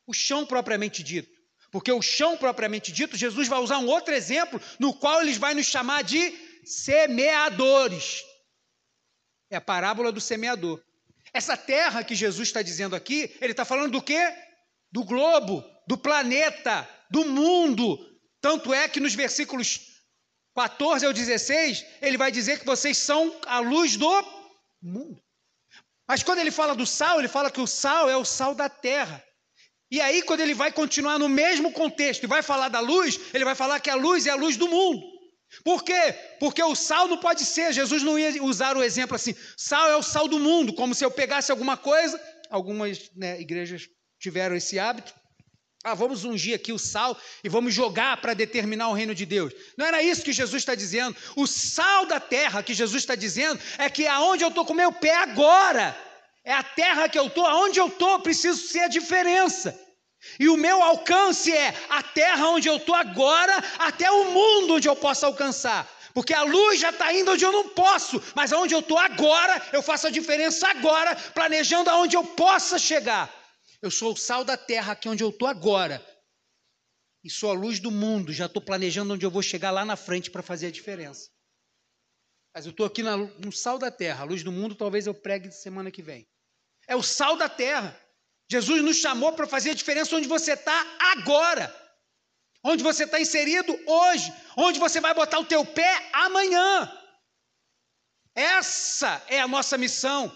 o chão propriamente dito. Porque o chão propriamente dito, Jesus vai usar um outro exemplo, no qual ele vai nos chamar de semeadores. É a parábola do semeador. Essa terra que Jesus está dizendo aqui, ele está falando do quê? Do globo, do planeta, do mundo. Tanto é que nos versículos 14 ao 16, ele vai dizer que vocês são a luz do mundo. Mas quando ele fala do sal, ele fala que o sal é o sal da terra. E aí, quando ele vai continuar no mesmo contexto e vai falar da luz, ele vai falar que a luz é a luz do mundo. Por quê? Porque o sal não pode ser, Jesus não ia usar o exemplo assim, sal é o sal do mundo, como se eu pegasse alguma coisa, algumas né, igrejas tiveram esse hábito, ah, vamos ungir aqui o sal e vamos jogar para determinar o reino de Deus. Não era isso que Jesus está dizendo. O sal da terra que Jesus está dizendo é que aonde eu estou com meu pé agora, é a terra que eu estou, aonde eu estou, preciso ser a diferença. E o meu alcance é a terra onde eu estou agora, até o mundo onde eu posso alcançar. Porque a luz já está indo onde eu não posso, mas aonde eu estou agora, eu faço a diferença agora, planejando aonde eu possa chegar. Eu sou o sal da terra aqui onde eu estou agora. E sou a luz do mundo. Já estou planejando onde eu vou chegar lá na frente para fazer a diferença. Mas eu estou aqui no sal da terra. A luz do mundo talvez eu pregue semana que vem. É o sal da terra. Jesus nos chamou para fazer a diferença onde você está agora. Onde você está inserido hoje. Onde você vai botar o teu pé amanhã. Essa é a nossa missão.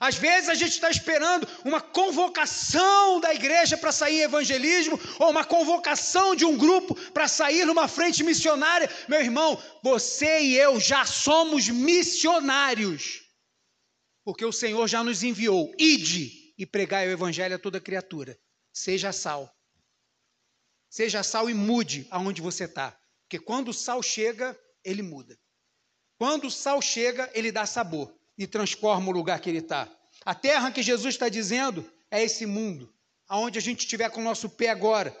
Às vezes a gente está esperando uma convocação da igreja para sair evangelismo, ou uma convocação de um grupo para sair numa frente missionária. Meu irmão, você e eu já somos missionários, porque o Senhor já nos enviou. Ide e pregai o evangelho a toda criatura. Seja sal. Seja sal e mude aonde você está. Porque quando o sal chega, ele muda. Quando o sal chega, ele dá sabor e transforma o lugar que ele está. A terra que Jesus está dizendo é esse mundo, aonde a gente estiver com o nosso pé agora.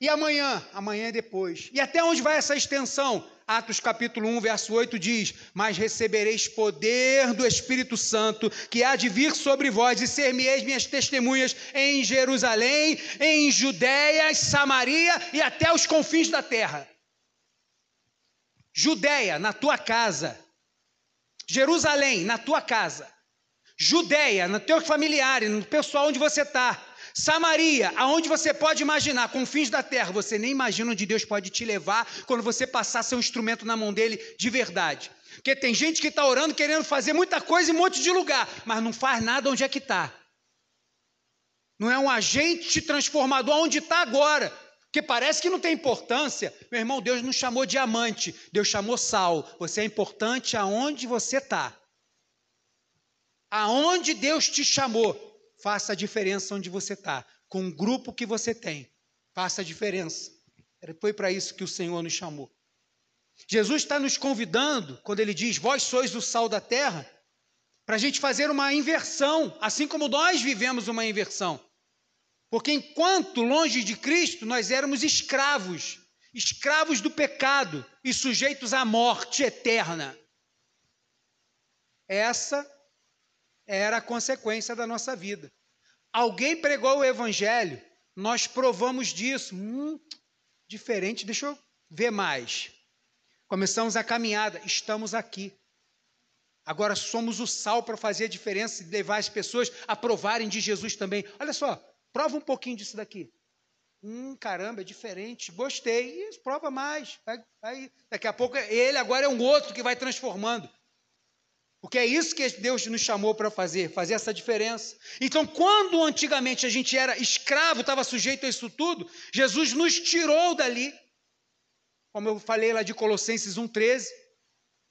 E amanhã? Amanhã é depois. E até onde vai essa extensão? Atos capítulo 1, verso 8 diz: Mas recebereis poder do Espírito Santo, que há de vir sobre vós, e ser-me-eis minhas testemunhas em Jerusalém, em Judéia, Samaria e até os confins da terra. Judéia, na tua casa. Jerusalém, na tua casa. Judéia, no teu familiar, no pessoal onde você está. Samaria, aonde você pode imaginar, confins da terra, você nem imagina onde Deus pode te levar quando você passar seu instrumento na mão dele de verdade. Porque tem gente que está orando querendo fazer muita coisa em um monte de lugar, mas não faz nada onde é que está. Não é um agente transformador onde está agora. Parece que não tem importância. Meu irmão, Deus não chamou diamante, Deus chamou sal. Você é importante aonde você está. Aonde Deus te chamou, faça a diferença onde você está. Com o grupo que você tem, faça a diferença. Foi para isso que o Senhor nos chamou. Jesus está nos convidando, quando ele diz: Vós sois o sal da terra, para a gente fazer uma inversão, assim como nós vivemos uma inversão. Porque enquanto longe de Cristo, nós éramos escravos, escravos do pecado e sujeitos à morte eterna. Essa era a consequência da nossa vida. Alguém pregou o evangelho, nós provamos disso. Hum, diferente, deixa eu ver mais. Começamos a caminhada, estamos aqui. Agora somos o sal para fazer a diferença e levar as pessoas a provarem de Jesus também. Olha só, Prova um pouquinho disso daqui. Hum, caramba, é diferente. Gostei. Isso, prova mais. Vai, vai. Daqui a pouco ele agora é um outro que vai transformando. Porque é isso que Deus nos chamou para fazer, fazer essa diferença. Então, quando antigamente a gente era escravo, estava sujeito a isso tudo, Jesus nos tirou dali, como eu falei lá de Colossenses 1,13,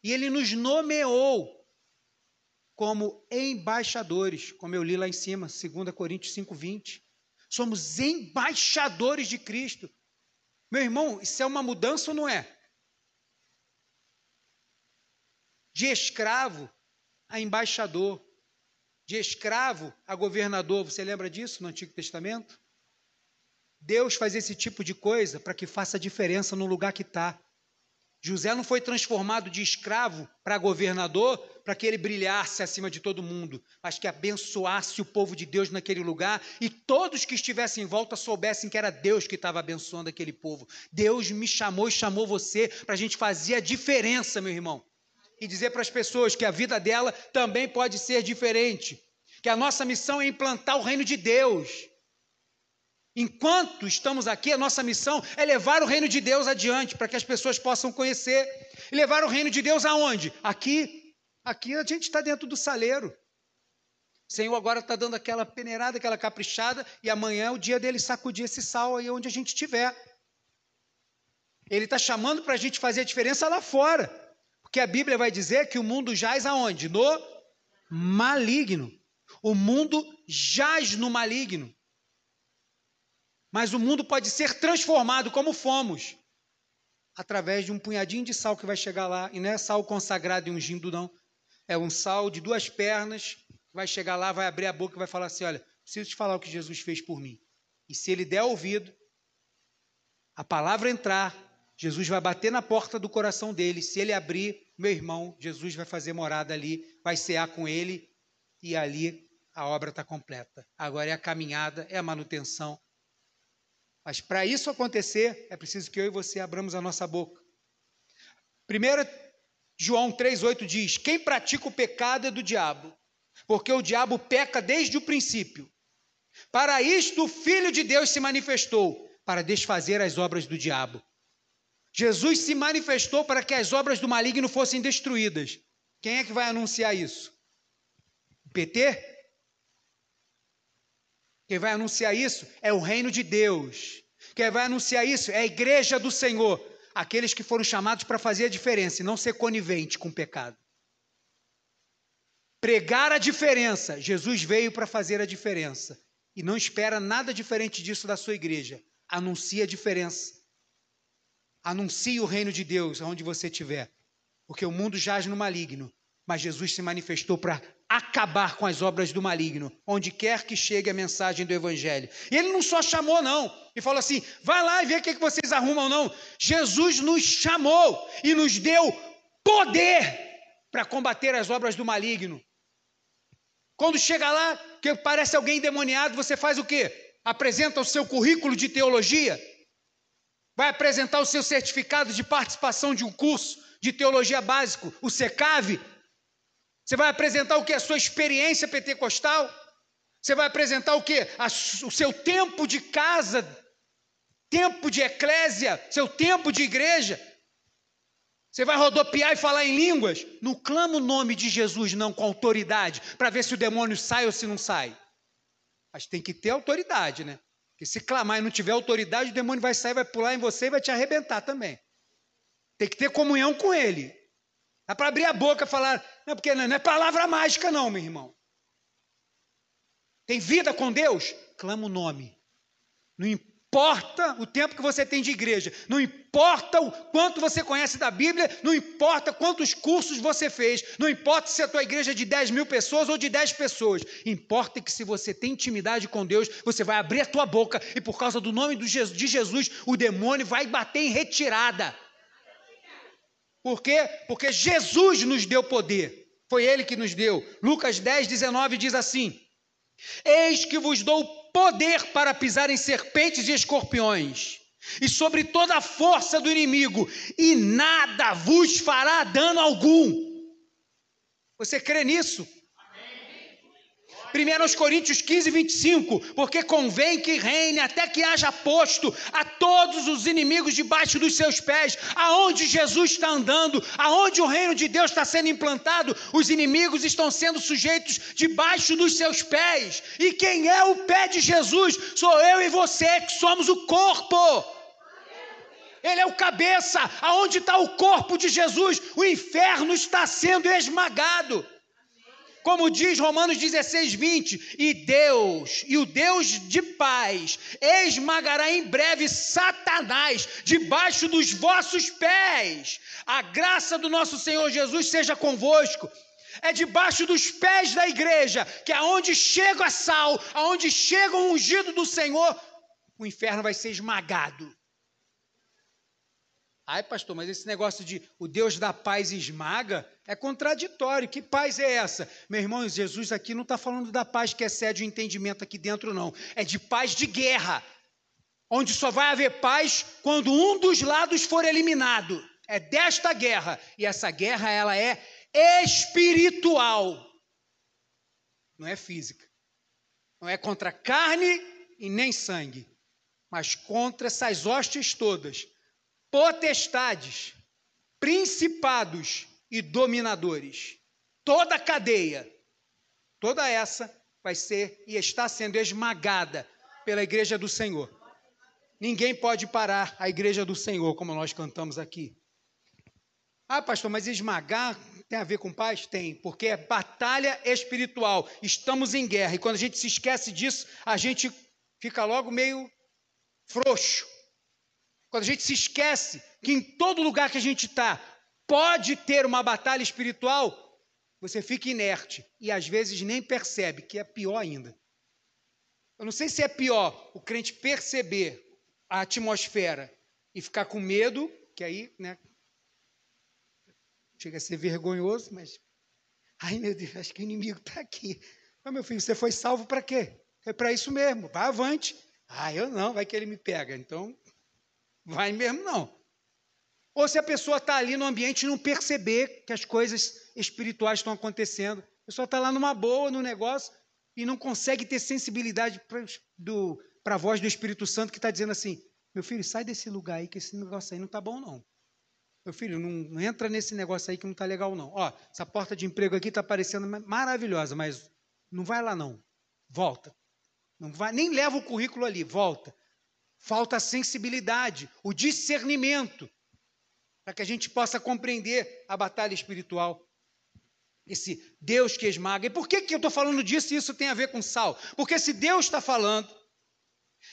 e ele nos nomeou como embaixadores, como eu li lá em cima, 2 Coríntios 5,20. Somos embaixadores de Cristo. Meu irmão, isso é uma mudança ou não é? De escravo a embaixador, de escravo a governador. Você lembra disso no Antigo Testamento? Deus faz esse tipo de coisa para que faça diferença no lugar que está. José não foi transformado de escravo para governador para que ele brilhasse acima de todo mundo, mas que abençoasse o povo de Deus naquele lugar e todos que estivessem em volta soubessem que era Deus que estava abençoando aquele povo. Deus me chamou e chamou você para a gente fazer a diferença, meu irmão, e dizer para as pessoas que a vida dela também pode ser diferente, que a nossa missão é implantar o reino de Deus Enquanto estamos aqui, a nossa missão é levar o reino de Deus adiante, para que as pessoas possam conhecer. E levar o reino de Deus aonde? Aqui. Aqui a gente está dentro do saleiro. O Senhor agora está dando aquela peneirada, aquela caprichada, e amanhã é o dia dele sacudir esse sal aí onde a gente estiver. Ele está chamando para a gente fazer a diferença lá fora. Porque a Bíblia vai dizer que o mundo jaz aonde? No maligno. O mundo jaz no maligno. Mas o mundo pode ser transformado como fomos, através de um punhadinho de sal que vai chegar lá, e não é sal consagrado e ungindo, não. É um sal de duas pernas, que vai chegar lá, vai abrir a boca e vai falar assim: olha, preciso te falar o que Jesus fez por mim. E se ele der ouvido, a palavra entrar, Jesus vai bater na porta do coração dele. Se ele abrir, meu irmão, Jesus vai fazer morada ali, vai cear com ele, e ali a obra está completa. Agora é a caminhada, é a manutenção, mas para isso acontecer, é preciso que eu e você abramos a nossa boca. 1 João 3,8 diz: Quem pratica o pecado é do diabo, porque o diabo peca desde o princípio. Para isto o Filho de Deus se manifestou, para desfazer as obras do diabo. Jesus se manifestou para que as obras do maligno fossem destruídas. Quem é que vai anunciar isso? PT? Quem vai anunciar isso é o reino de Deus. Quem vai anunciar isso é a igreja do Senhor. Aqueles que foram chamados para fazer a diferença e não ser conivente com o pecado. Pregar a diferença. Jesus veio para fazer a diferença. E não espera nada diferente disso da sua igreja. Anuncie a diferença. Anuncie o reino de Deus onde você estiver. Porque o mundo jaz no maligno. Mas Jesus se manifestou para acabar com as obras do maligno, onde quer que chegue a mensagem do Evangelho. E ele não só chamou, não, e falou assim: vai lá e vê o que, vocês arrumam, não. Jesus nos chamou e nos deu poder para combater as obras do maligno. Quando chega lá, que parece alguém endemoniado, você faz o quê? Apresenta o seu currículo de teologia? Vai apresentar o seu certificado de participação de um curso de teologia básico, o SECAV? Você vai apresentar o que? A sua experiência pentecostal? Você vai apresentar o que? o seu tempo de casa, tempo de eclésia, seu tempo de igreja? Você vai rodopiar e falar em línguas? Não clama o nome de Jesus, não, com autoridade, para ver se o demônio sai ou se não sai. Mas tem que ter autoridade, né? Porque se clamar e não tiver autoridade, o demônio vai sair, vai pular em você e vai te arrebentar também. Tem que ter comunhão com ele. Dá para abrir a boca e falar, não, porque não é palavra mágica, não, meu irmão. Tem vida com Deus? Clama o nome. Não importa o tempo que você tem de igreja, não importa o quanto você conhece da Bíblia, não importa quantos cursos você fez, não importa se a tua igreja é de 10 mil pessoas ou de 10 pessoas, importa que se você tem intimidade com Deus, você vai abrir a tua boca e por causa do nome de Jesus, o demônio vai bater em retirada. Por quê? Porque Jesus nos deu poder. Foi Ele que nos deu. Lucas 10, 19 diz assim: Eis que vos dou poder para pisar em serpentes e escorpiões, e sobre toda a força do inimigo, e nada vos fará dano algum. Você crê nisso? 1 Coríntios 15, 25, porque convém que reine até que haja posto a todos os inimigos debaixo dos seus pés, aonde Jesus está andando, aonde o reino de Deus está sendo implantado, os inimigos estão sendo sujeitos debaixo dos seus pés, e quem é o pé de Jesus? Sou eu e você que somos o corpo. Ele é o cabeça, aonde está o corpo de Jesus, o inferno está sendo esmagado. Como diz Romanos 16, 20: E Deus, e o Deus de paz, esmagará em breve Satanás debaixo dos vossos pés. A graça do nosso Senhor Jesus seja convosco. É debaixo dos pés da igreja, que aonde chega a sal, aonde chega o ungido do Senhor, o inferno vai ser esmagado. Ai, pastor, mas esse negócio de o Deus da paz esmaga é contraditório. Que paz é essa? Meu irmão, Jesus aqui não está falando da paz que excede o entendimento aqui dentro, não. É de paz de guerra, onde só vai haver paz quando um dos lados for eliminado. É desta guerra. E essa guerra, ela é espiritual. Não é física. Não é contra carne e nem sangue, mas contra essas hostes todas potestades, principados e dominadores. Toda a cadeia, toda essa vai ser e está sendo esmagada pela igreja do Senhor. Ninguém pode parar a igreja do Senhor, como nós cantamos aqui. Ah, pastor, mas esmagar tem a ver com paz? Tem, porque é batalha espiritual. Estamos em guerra. E quando a gente se esquece disso, a gente fica logo meio frouxo. Quando a gente se esquece que em todo lugar que a gente está pode ter uma batalha espiritual, você fica inerte e às vezes nem percebe, que é pior ainda. Eu não sei se é pior o crente perceber a atmosfera e ficar com medo, que aí, né, chega a ser vergonhoso, mas ai meu Deus, acho que o inimigo está aqui. Mas meu filho, você foi salvo para quê? É para isso mesmo, vai avante. Ah, eu não, vai que ele me pega. Então, Vai mesmo não. Ou se a pessoa está ali no ambiente e não perceber que as coisas espirituais estão acontecendo. A pessoa está lá numa boa, no negócio, e não consegue ter sensibilidade para a voz do Espírito Santo que está dizendo assim: meu filho, sai desse lugar aí, que esse negócio aí não está bom, não. Meu filho, não, entra nesse negócio aí que não está legal, não. Ó, essa porta de emprego aqui está parecendo maravilhosa, mas Não vai lá não. Volta. Não vai, nem leva o currículo ali, volta. Falta a sensibilidade, o discernimento, para que a gente possa compreender a batalha espiritual. Esse Deus que esmaga. E por que, que eu estou falando disso e isso tem a ver com sal? Porque se Deus está falando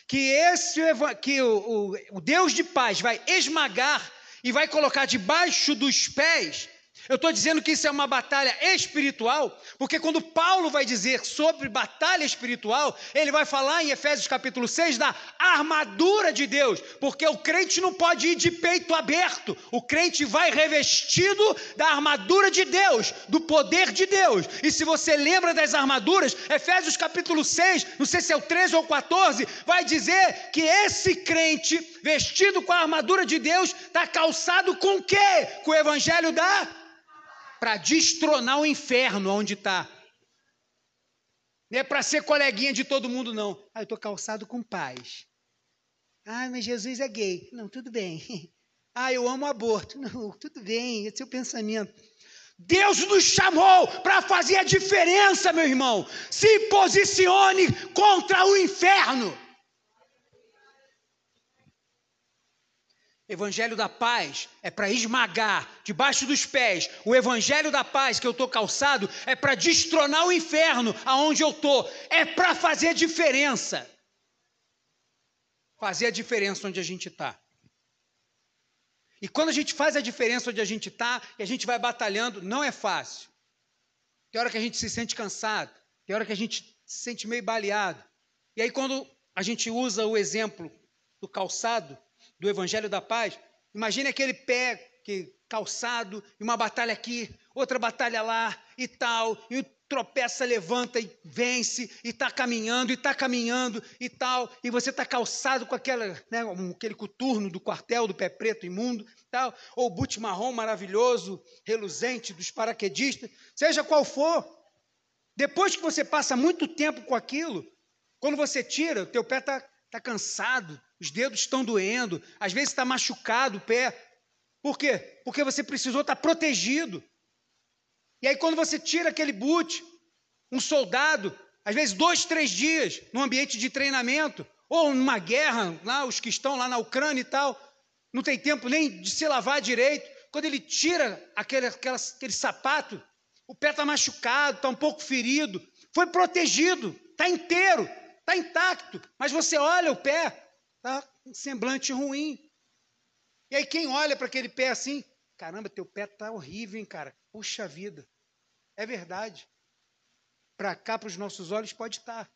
que, esse, que o, o, o Deus de paz vai esmagar e vai colocar debaixo dos pés eu estou dizendo que isso é uma batalha espiritual, porque quando Paulo vai dizer sobre batalha espiritual, ele vai falar em Efésios capítulo 6 da armadura de Deus, porque o crente não pode ir de peito aberto, o crente vai revestido da armadura de Deus, do poder de Deus. E se você lembra das armaduras, Efésios capítulo 6, não sei se é o 13 ou 14, vai dizer que esse crente vestido com a armadura de Deus está calçado com o quê? Com o evangelho da para destronar o inferno onde está. Não é para ser coleguinha de todo mundo, não. Ah, eu estou calçado com paz. Ah, mas Jesus é gay. Não, tudo bem. Ah, eu amo aborto. Não, tudo bem, esse é o pensamento. Deus nos chamou para fazer a diferença, meu irmão. Se posicione contra o inferno. Evangelho da paz é para esmagar debaixo dos pés. O evangelho da paz que eu estou calçado é para destronar o inferno aonde eu estou. É para fazer diferença. Fazer a diferença onde a gente está. E quando a gente faz a diferença onde a gente está e a gente vai batalhando, não é fácil. Tem hora que a gente se sente cansado, tem hora que a gente se sente meio baleado. E aí, quando a gente usa o exemplo do calçado, do Evangelho da Paz, imagine aquele pé que calçado, e uma batalha aqui, outra batalha lá e tal, e tropeça, levanta e vence, e está caminhando, e está caminhando e tal, e você está calçado com aquela, né, aquele coturno do quartel do pé preto imundo, tal, ou boot marrom maravilhoso, reluzente dos paraquedistas, seja qual for, depois que você passa muito tempo com aquilo, quando você tira, o teu pé está tá cansado, os dedos estão doendo, às vezes está machucado o pé. Por quê? Porque você precisou estar protegido. E aí, quando você tira aquele boot, um soldado, às vezes dois, três dias, num ambiente de treinamento, ou numa guerra, lá, os que estão lá na Ucrânia e tal, não tem tempo nem de se lavar direito. Quando ele tira aquele, aquela, aquele sapato, o pé está machucado, está um pouco ferido, foi protegido, está inteiro, está intacto, mas você olha o pé, Está um semblante ruim. E aí quem olha para aquele pé assim, caramba, teu pé está horrível, hein, cara? Puxa vida. É verdade. Para cá, para os nossos olhos, pode estar. Tá.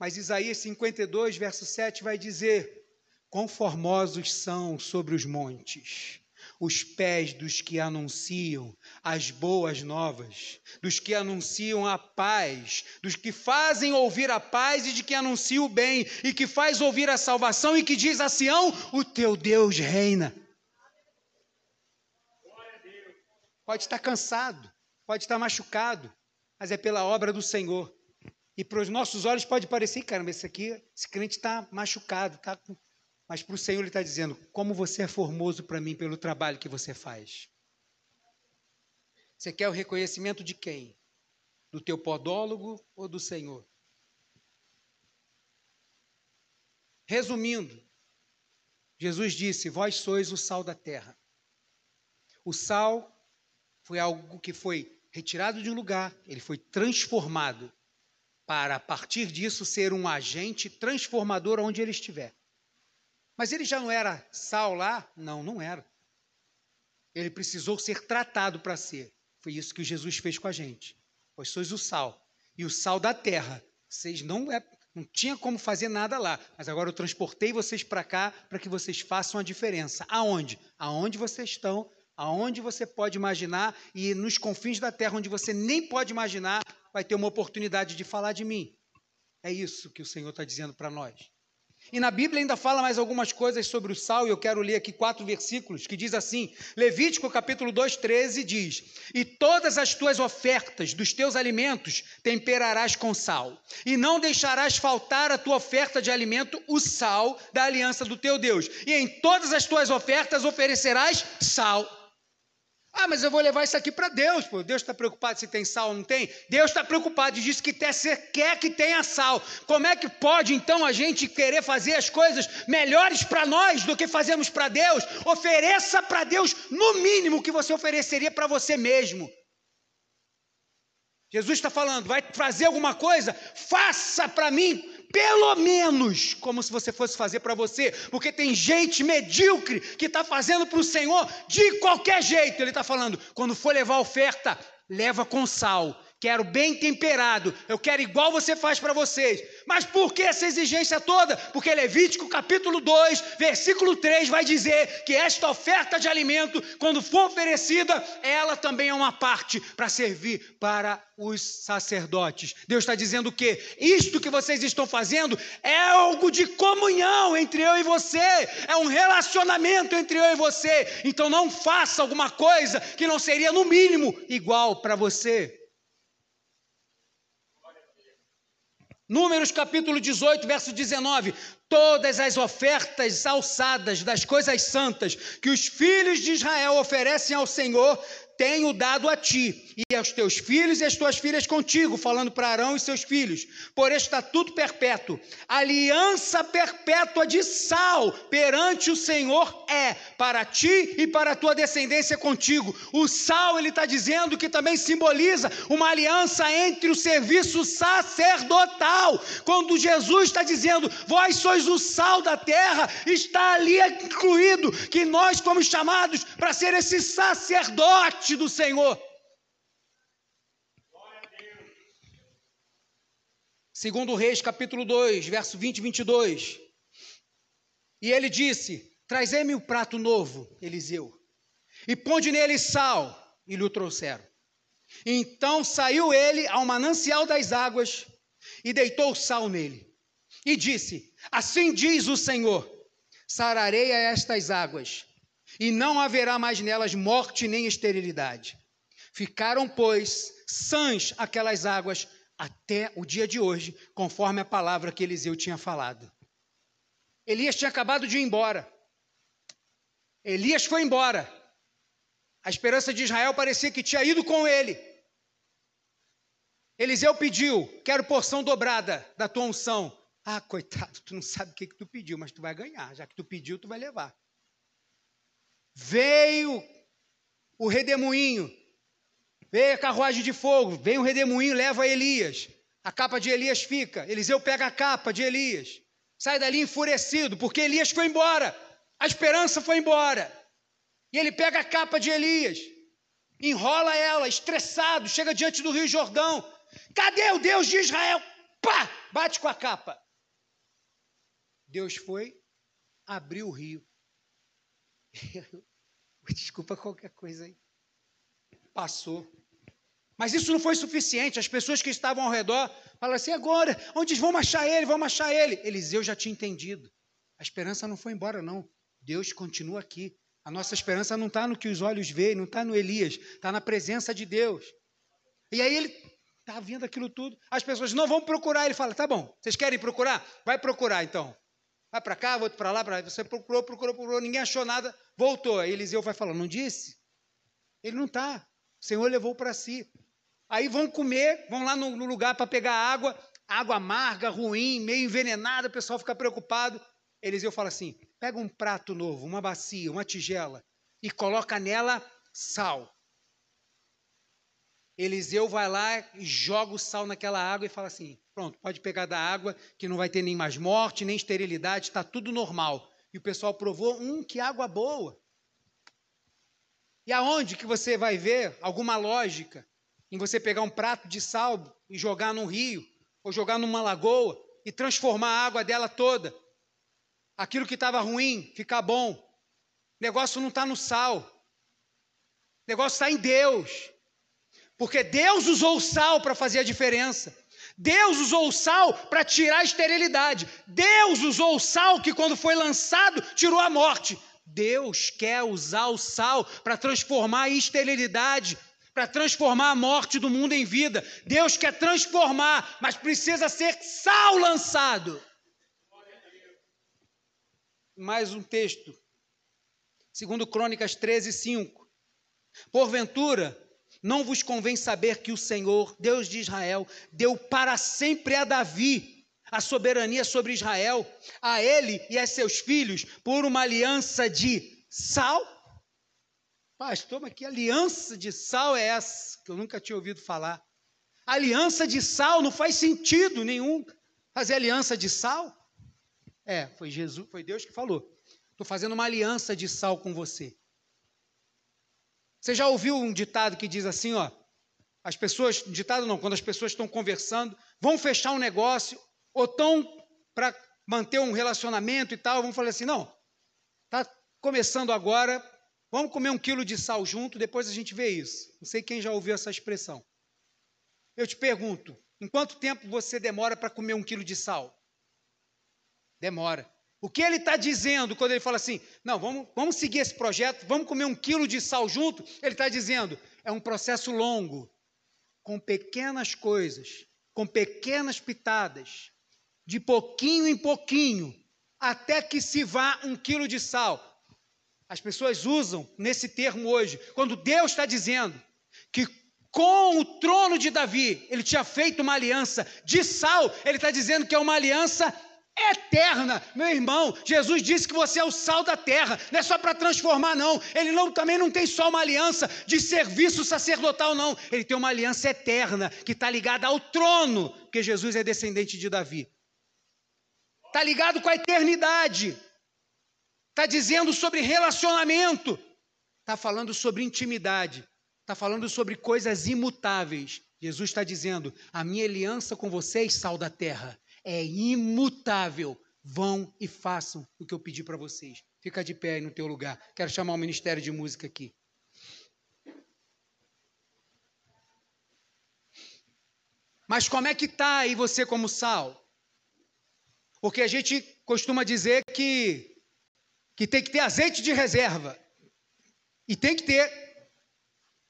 Mas Isaías 52, verso 7 vai dizer: Quão formosos são sobre os montes os pés dos que anunciam as boas novas, dos que anunciam a paz, dos que fazem ouvir a paz e de que anunciam o bem, e que faz ouvir a salvação e que diz a Sião: O teu Deus reina. Pode estar cansado, pode estar machucado, mas é pela obra do Senhor. E para os nossos olhos pode parecer, caramba, esse aqui, esse crente está machucado, está com mas para o Senhor Ele está dizendo: como você é formoso para mim pelo trabalho que você faz. Você quer o reconhecimento de quem? Do teu podólogo ou do Senhor? Resumindo, Jesus disse: Vós sois o sal da terra. O sal foi algo que foi retirado de um lugar, ele foi transformado para, a partir disso, ser um agente transformador onde ele estiver. Mas ele já não era sal lá? Não, não era. Ele precisou ser tratado para ser. Foi isso que Jesus fez com a gente. Pois sois o sal. E o sal da terra. Vocês não é, não tinha como fazer nada lá, mas agora eu transportei vocês para cá para que vocês façam a diferença. Aonde? Aonde vocês estão, aonde você pode imaginar e nos confins da terra onde você nem pode imaginar, vai ter uma oportunidade de falar de mim. É isso que o Senhor está dizendo para nós. E na Bíblia ainda fala mais algumas coisas sobre o sal, e eu quero ler aqui quatro versículos que diz assim: Levítico capítulo 2, 13 diz: E todas as tuas ofertas dos teus alimentos temperarás com sal, e não deixarás faltar a tua oferta de alimento o sal da aliança do teu Deus, e em todas as tuas ofertas oferecerás sal. Ah, mas eu vou levar isso aqui para Deus. Pô. Deus está preocupado se tem sal ou não tem? Deus está preocupado e diz que quer que tenha sal. Como é que pode então a gente querer fazer as coisas melhores para nós do que fazemos para Deus? Ofereça para Deus no mínimo que você ofereceria para você mesmo. Jesus está falando, vai fazer alguma coisa? Faça para mim pelo menos como se você fosse fazer para você, porque tem gente medíocre que está fazendo para o Senhor de qualquer jeito. Ele está falando, quando for levar oferta, leva com sal, quero bem temperado, eu quero igual você faz para vocês. Mas por que essa exigência toda? Porque Levítico capítulo 2, versículo 3 vai dizer que esta oferta de alimento, quando for oferecida, ela também é uma parte para servir para os sacerdotes. Deus está dizendo que isto que vocês estão fazendo é algo de comunhão entre eu e você, é um relacionamento entre eu e você. Então não faça alguma coisa que não seria, no mínimo, igual para você. Números capítulo 18, verso 19: Todas as ofertas alçadas das coisas santas que os filhos de Israel oferecem ao Senhor tenho dado a ti e aos teus filhos e às tuas filhas contigo, falando para Arão e seus filhos, por estatuto perpétuo, aliança perpétua de sal perante o Senhor é para ti e para a tua descendência contigo. O sal, ele está dizendo que também simboliza uma aliança entre o serviço sacerdotal. Quando Jesus está dizendo, vós sois o sal da terra, está ali incluído que nós fomos chamados para ser esse sacerdote do Senhor. Segundo Reis, capítulo 2, verso 20 e 22. E ele disse: Trazei-me o um prato novo, Eliseu, e ponde nele sal, e lhe o trouxeram. Então saiu ele ao manancial das águas e deitou sal nele. E disse: Assim diz o Senhor: Sararei a estas águas, e não haverá mais nelas morte nem esterilidade. Ficaram, pois, sãs aquelas águas até o dia de hoje, conforme a palavra que Eliseu tinha falado. Elias tinha acabado de ir embora. Elias foi embora. A esperança de Israel parecia que tinha ido com ele. Eliseu pediu: Quero porção dobrada da tua unção. Ah, coitado, tu não sabe o que, que tu pediu, mas tu vai ganhar. Já que tu pediu, tu vai levar. Veio o redemoinho, veio a carruagem de fogo, vem o redemoinho, leva Elias. A capa de Elias fica. Eliseu pega a capa de Elias. Sai dali enfurecido, porque Elias foi embora. A esperança foi embora. E ele pega a capa de Elias, enrola ela, estressado, chega diante do Rio Jordão. Cadê o Deus de Israel? Pá! Bate com a capa. Deus foi, abriu o rio. Desculpa qualquer coisa aí. Passou. Mas isso não foi suficiente. As pessoas que estavam ao redor falaram assim: agora, onde vamos achar ele? Vamos achar ele. Eliseu já tinha entendido. A esperança não foi embora, não. Deus continua aqui. A nossa esperança não está no que os olhos veem, não está no Elias, está na presença de Deus. E aí ele está vendo aquilo tudo. As pessoas não vão procurar. Ele fala: tá bom, vocês querem procurar? Vai procurar então. Vai para cá, vou para lá, para Você procurou, procurou, procurou, ninguém achou nada, voltou. Aí Eliseu vai falando, não disse? Ele não está. O Senhor levou para si. Aí vão comer, vão lá no, no lugar para pegar água, água amarga, ruim, meio envenenada, o pessoal fica preocupado. Eliseu fala assim: pega um prato novo, uma bacia, uma tigela, e coloca nela sal. Eliseu vai lá e joga o sal naquela água e fala assim: pronto, pode pegar da água, que não vai ter nem mais morte, nem esterilidade, está tudo normal. E o pessoal provou: hum, que água boa. E aonde que você vai ver alguma lógica em você pegar um prato de sal e jogar num rio, ou jogar numa lagoa e transformar a água dela toda? Aquilo que estava ruim ficar bom. O negócio não está no sal. O negócio está em Deus. Porque Deus usou o sal para fazer a diferença. Deus usou o sal para tirar a esterilidade. Deus usou o sal que, quando foi lançado, tirou a morte. Deus quer usar o sal para transformar a esterilidade, para transformar a morte do mundo em vida. Deus quer transformar, mas precisa ser sal lançado. Mais um texto. Segundo Crônicas 13, 5. Porventura, não vos convém saber que o Senhor, Deus de Israel, deu para sempre a Davi a soberania sobre Israel, a ele e a seus filhos, por uma aliança de sal? Pastor, mas que aliança de sal é essa? Que eu nunca tinha ouvido falar. Aliança de sal não faz sentido nenhum fazer aliança de sal. É, foi Jesus, foi Deus que falou. Estou fazendo uma aliança de sal com você. Você já ouviu um ditado que diz assim, ó? As pessoas, ditado não, quando as pessoas estão conversando, vão fechar um negócio, ou estão para manter um relacionamento e tal, vão falar assim, não, tá começando agora, vamos comer um quilo de sal junto, depois a gente vê isso. Não sei quem já ouviu essa expressão. Eu te pergunto, em quanto tempo você demora para comer um quilo de sal? Demora. O que ele está dizendo quando ele fala assim, não, vamos, vamos seguir esse projeto, vamos comer um quilo de sal junto? Ele está dizendo, é um processo longo, com pequenas coisas, com pequenas pitadas, de pouquinho em pouquinho, até que se vá um quilo de sal. As pessoas usam nesse termo hoje, quando Deus está dizendo que com o trono de Davi, ele tinha feito uma aliança de sal, ele está dizendo que é uma aliança eterna. Meu irmão, Jesus disse que você é o sal da terra, não é só para transformar, não. Ele não, também não tem só uma aliança de serviço sacerdotal, não. Ele tem uma aliança eterna que está ligada ao trono, porque Jesus é descendente de Davi. Está ligado com a eternidade. Está dizendo sobre relacionamento. Está falando sobre intimidade. Está falando sobre coisas imutáveis. Jesus está dizendo: a minha aliança com vocês, sal da terra, é imutável. Vão e façam o que eu pedi para vocês. Fica de pé aí no teu lugar. Quero chamar o Ministério de Música aqui. Mas como é que está aí você como sal? Porque a gente costuma dizer que, que tem que ter azeite de reserva. E tem que ter.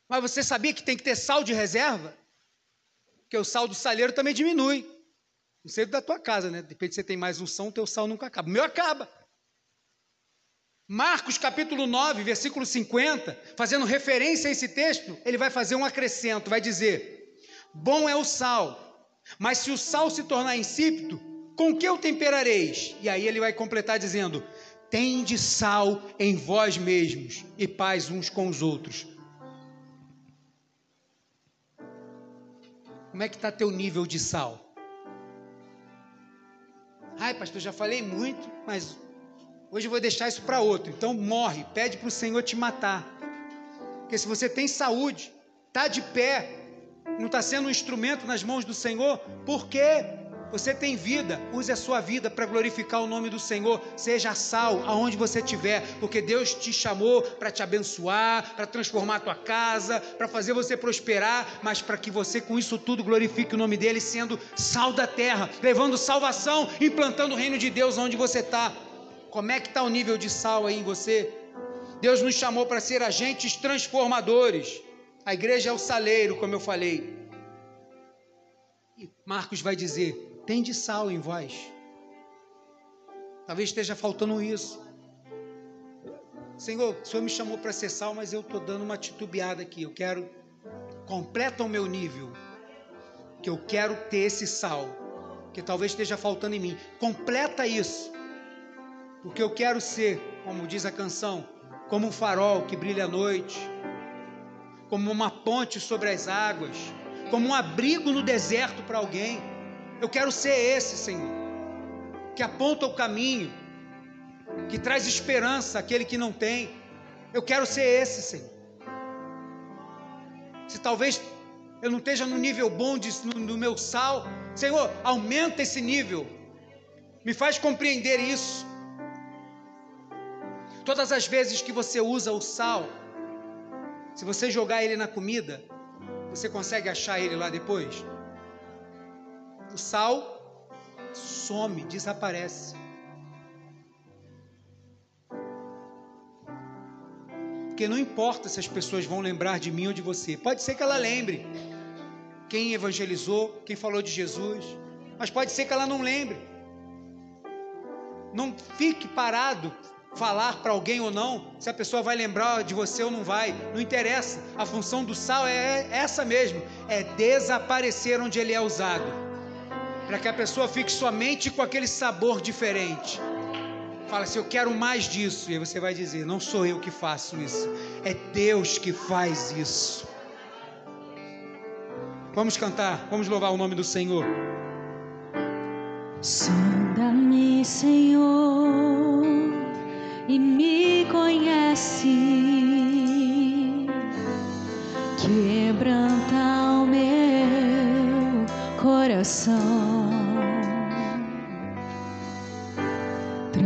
Mas você sabia que tem que ter sal de reserva? Porque o sal do saleiro também diminui. Não sei da tua casa, né? Depende se você tem mais unção, teu sal nunca acaba. O meu acaba. Marcos capítulo 9, versículo 50, fazendo referência a esse texto, ele vai fazer um acrescento, vai dizer: Bom é o sal, mas se o sal se tornar insípido, com que o temperareis? E aí ele vai completar dizendo: Tende sal em vós mesmos e paz uns com os outros. Como é que está teu nível de sal? Ai, pastor, já falei muito, mas hoje eu vou deixar isso para outro. Então morre, pede para o Senhor te matar. Porque se você tem saúde, está de pé, não está sendo um instrumento nas mãos do Senhor, por quê? Você tem vida, use a sua vida para glorificar o nome do Senhor. Seja sal aonde você estiver, porque Deus te chamou para te abençoar, para transformar a tua casa, para fazer você prosperar, mas para que você com isso tudo glorifique o nome dele, sendo sal da terra, levando salvação, implantando o reino de Deus onde você está. Como é que está o nível de sal aí em você? Deus nos chamou para ser agentes transformadores. A igreja é o saleiro, como eu falei. E Marcos vai dizer: tem de sal em vós. Talvez esteja faltando isso. Senhor, o Senhor me chamou para ser sal, mas eu estou dando uma titubeada aqui. Eu quero, completa o meu nível, que eu quero ter esse sal, que talvez esteja faltando em mim. Completa isso, porque eu quero ser, como diz a canção, como um farol que brilha à noite, como uma ponte sobre as águas, como um abrigo no deserto para alguém. Eu quero ser esse, Senhor, que aponta o caminho, que traz esperança àquele que não tem. Eu quero ser esse, Senhor. Se talvez eu não esteja no nível bom de, no, no meu sal, Senhor, aumenta esse nível, me faz compreender isso. Todas as vezes que você usa o sal, se você jogar ele na comida, você consegue achar ele lá depois? O sal some, desaparece. Porque não importa se as pessoas vão lembrar de mim ou de você. Pode ser que ela lembre quem evangelizou, quem falou de Jesus, mas pode ser que ela não lembre. Não fique parado falar para alguém ou não, se a pessoa vai lembrar de você ou não vai, não interessa. A função do sal é essa mesmo, é desaparecer onde ele é usado, para que a pessoa fique somente com aquele sabor diferente. Fala assim, eu quero mais disso, e aí você vai dizer, não sou eu que faço isso, é Deus que faz isso. Vamos cantar, vamos louvar o nome do Senhor. Sonda-me, Senhor, e me conhece. Quebranta o meu coração.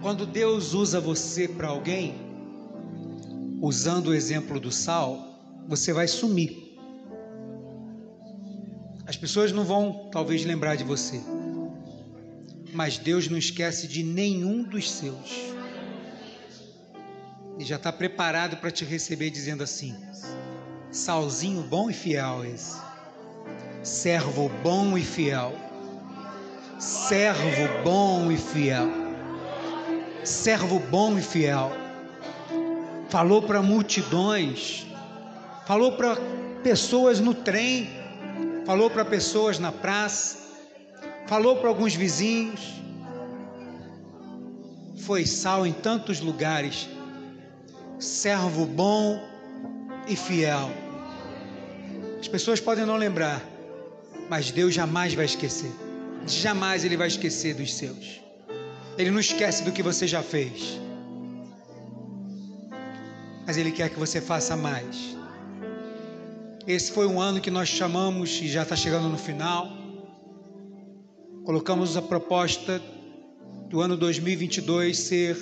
Quando Deus usa você para alguém, usando o exemplo do sal, você vai sumir. As pessoas não vão talvez lembrar de você. Mas Deus não esquece de nenhum dos seus. E já está preparado para te receber dizendo assim: Salzinho bom e fiel esse. Servo bom e fiel. Servo bom e fiel. Servo bom e fiel. Falou para multidões. Falou para pessoas no trem falou para pessoas na praça, falou para alguns vizinhos, foi sal em tantos lugares, servo bom e fiel. As pessoas podem não lembrar, mas Deus jamais vai esquecer. Jamais Ele vai esquecer dos seus. Ele não esquece do que você já fez. Mas Ele quer que você faça mais. Esse foi um ano que nós chamamos, e já está chegando no final, colocamos a proposta do ano 2022 ser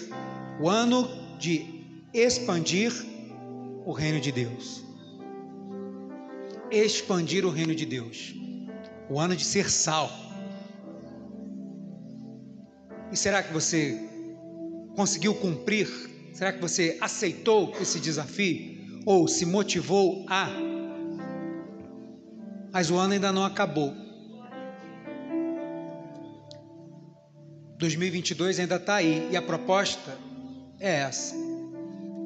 o ano de expandir o reino de Deus. Expandir o reino de Deus. O ano de ser sal. E será que você conseguiu cumprir? Será que você aceitou esse desafio? Ou se motivou a? mas o ano ainda não acabou. 2022 ainda está aí e a proposta é essa.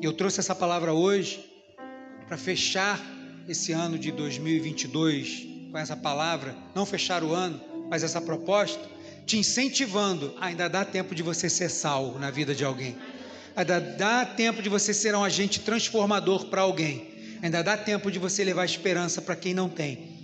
Eu trouxe essa palavra hoje para fechar esse ano de 2022 com essa palavra, não fechar o ano, mas essa proposta, te incentivando. Ainda dá tempo de você ser salvo na vida de alguém. Ainda dá tempo de você ser um agente transformador para alguém. Ainda dá tempo de você levar esperança para quem não tem.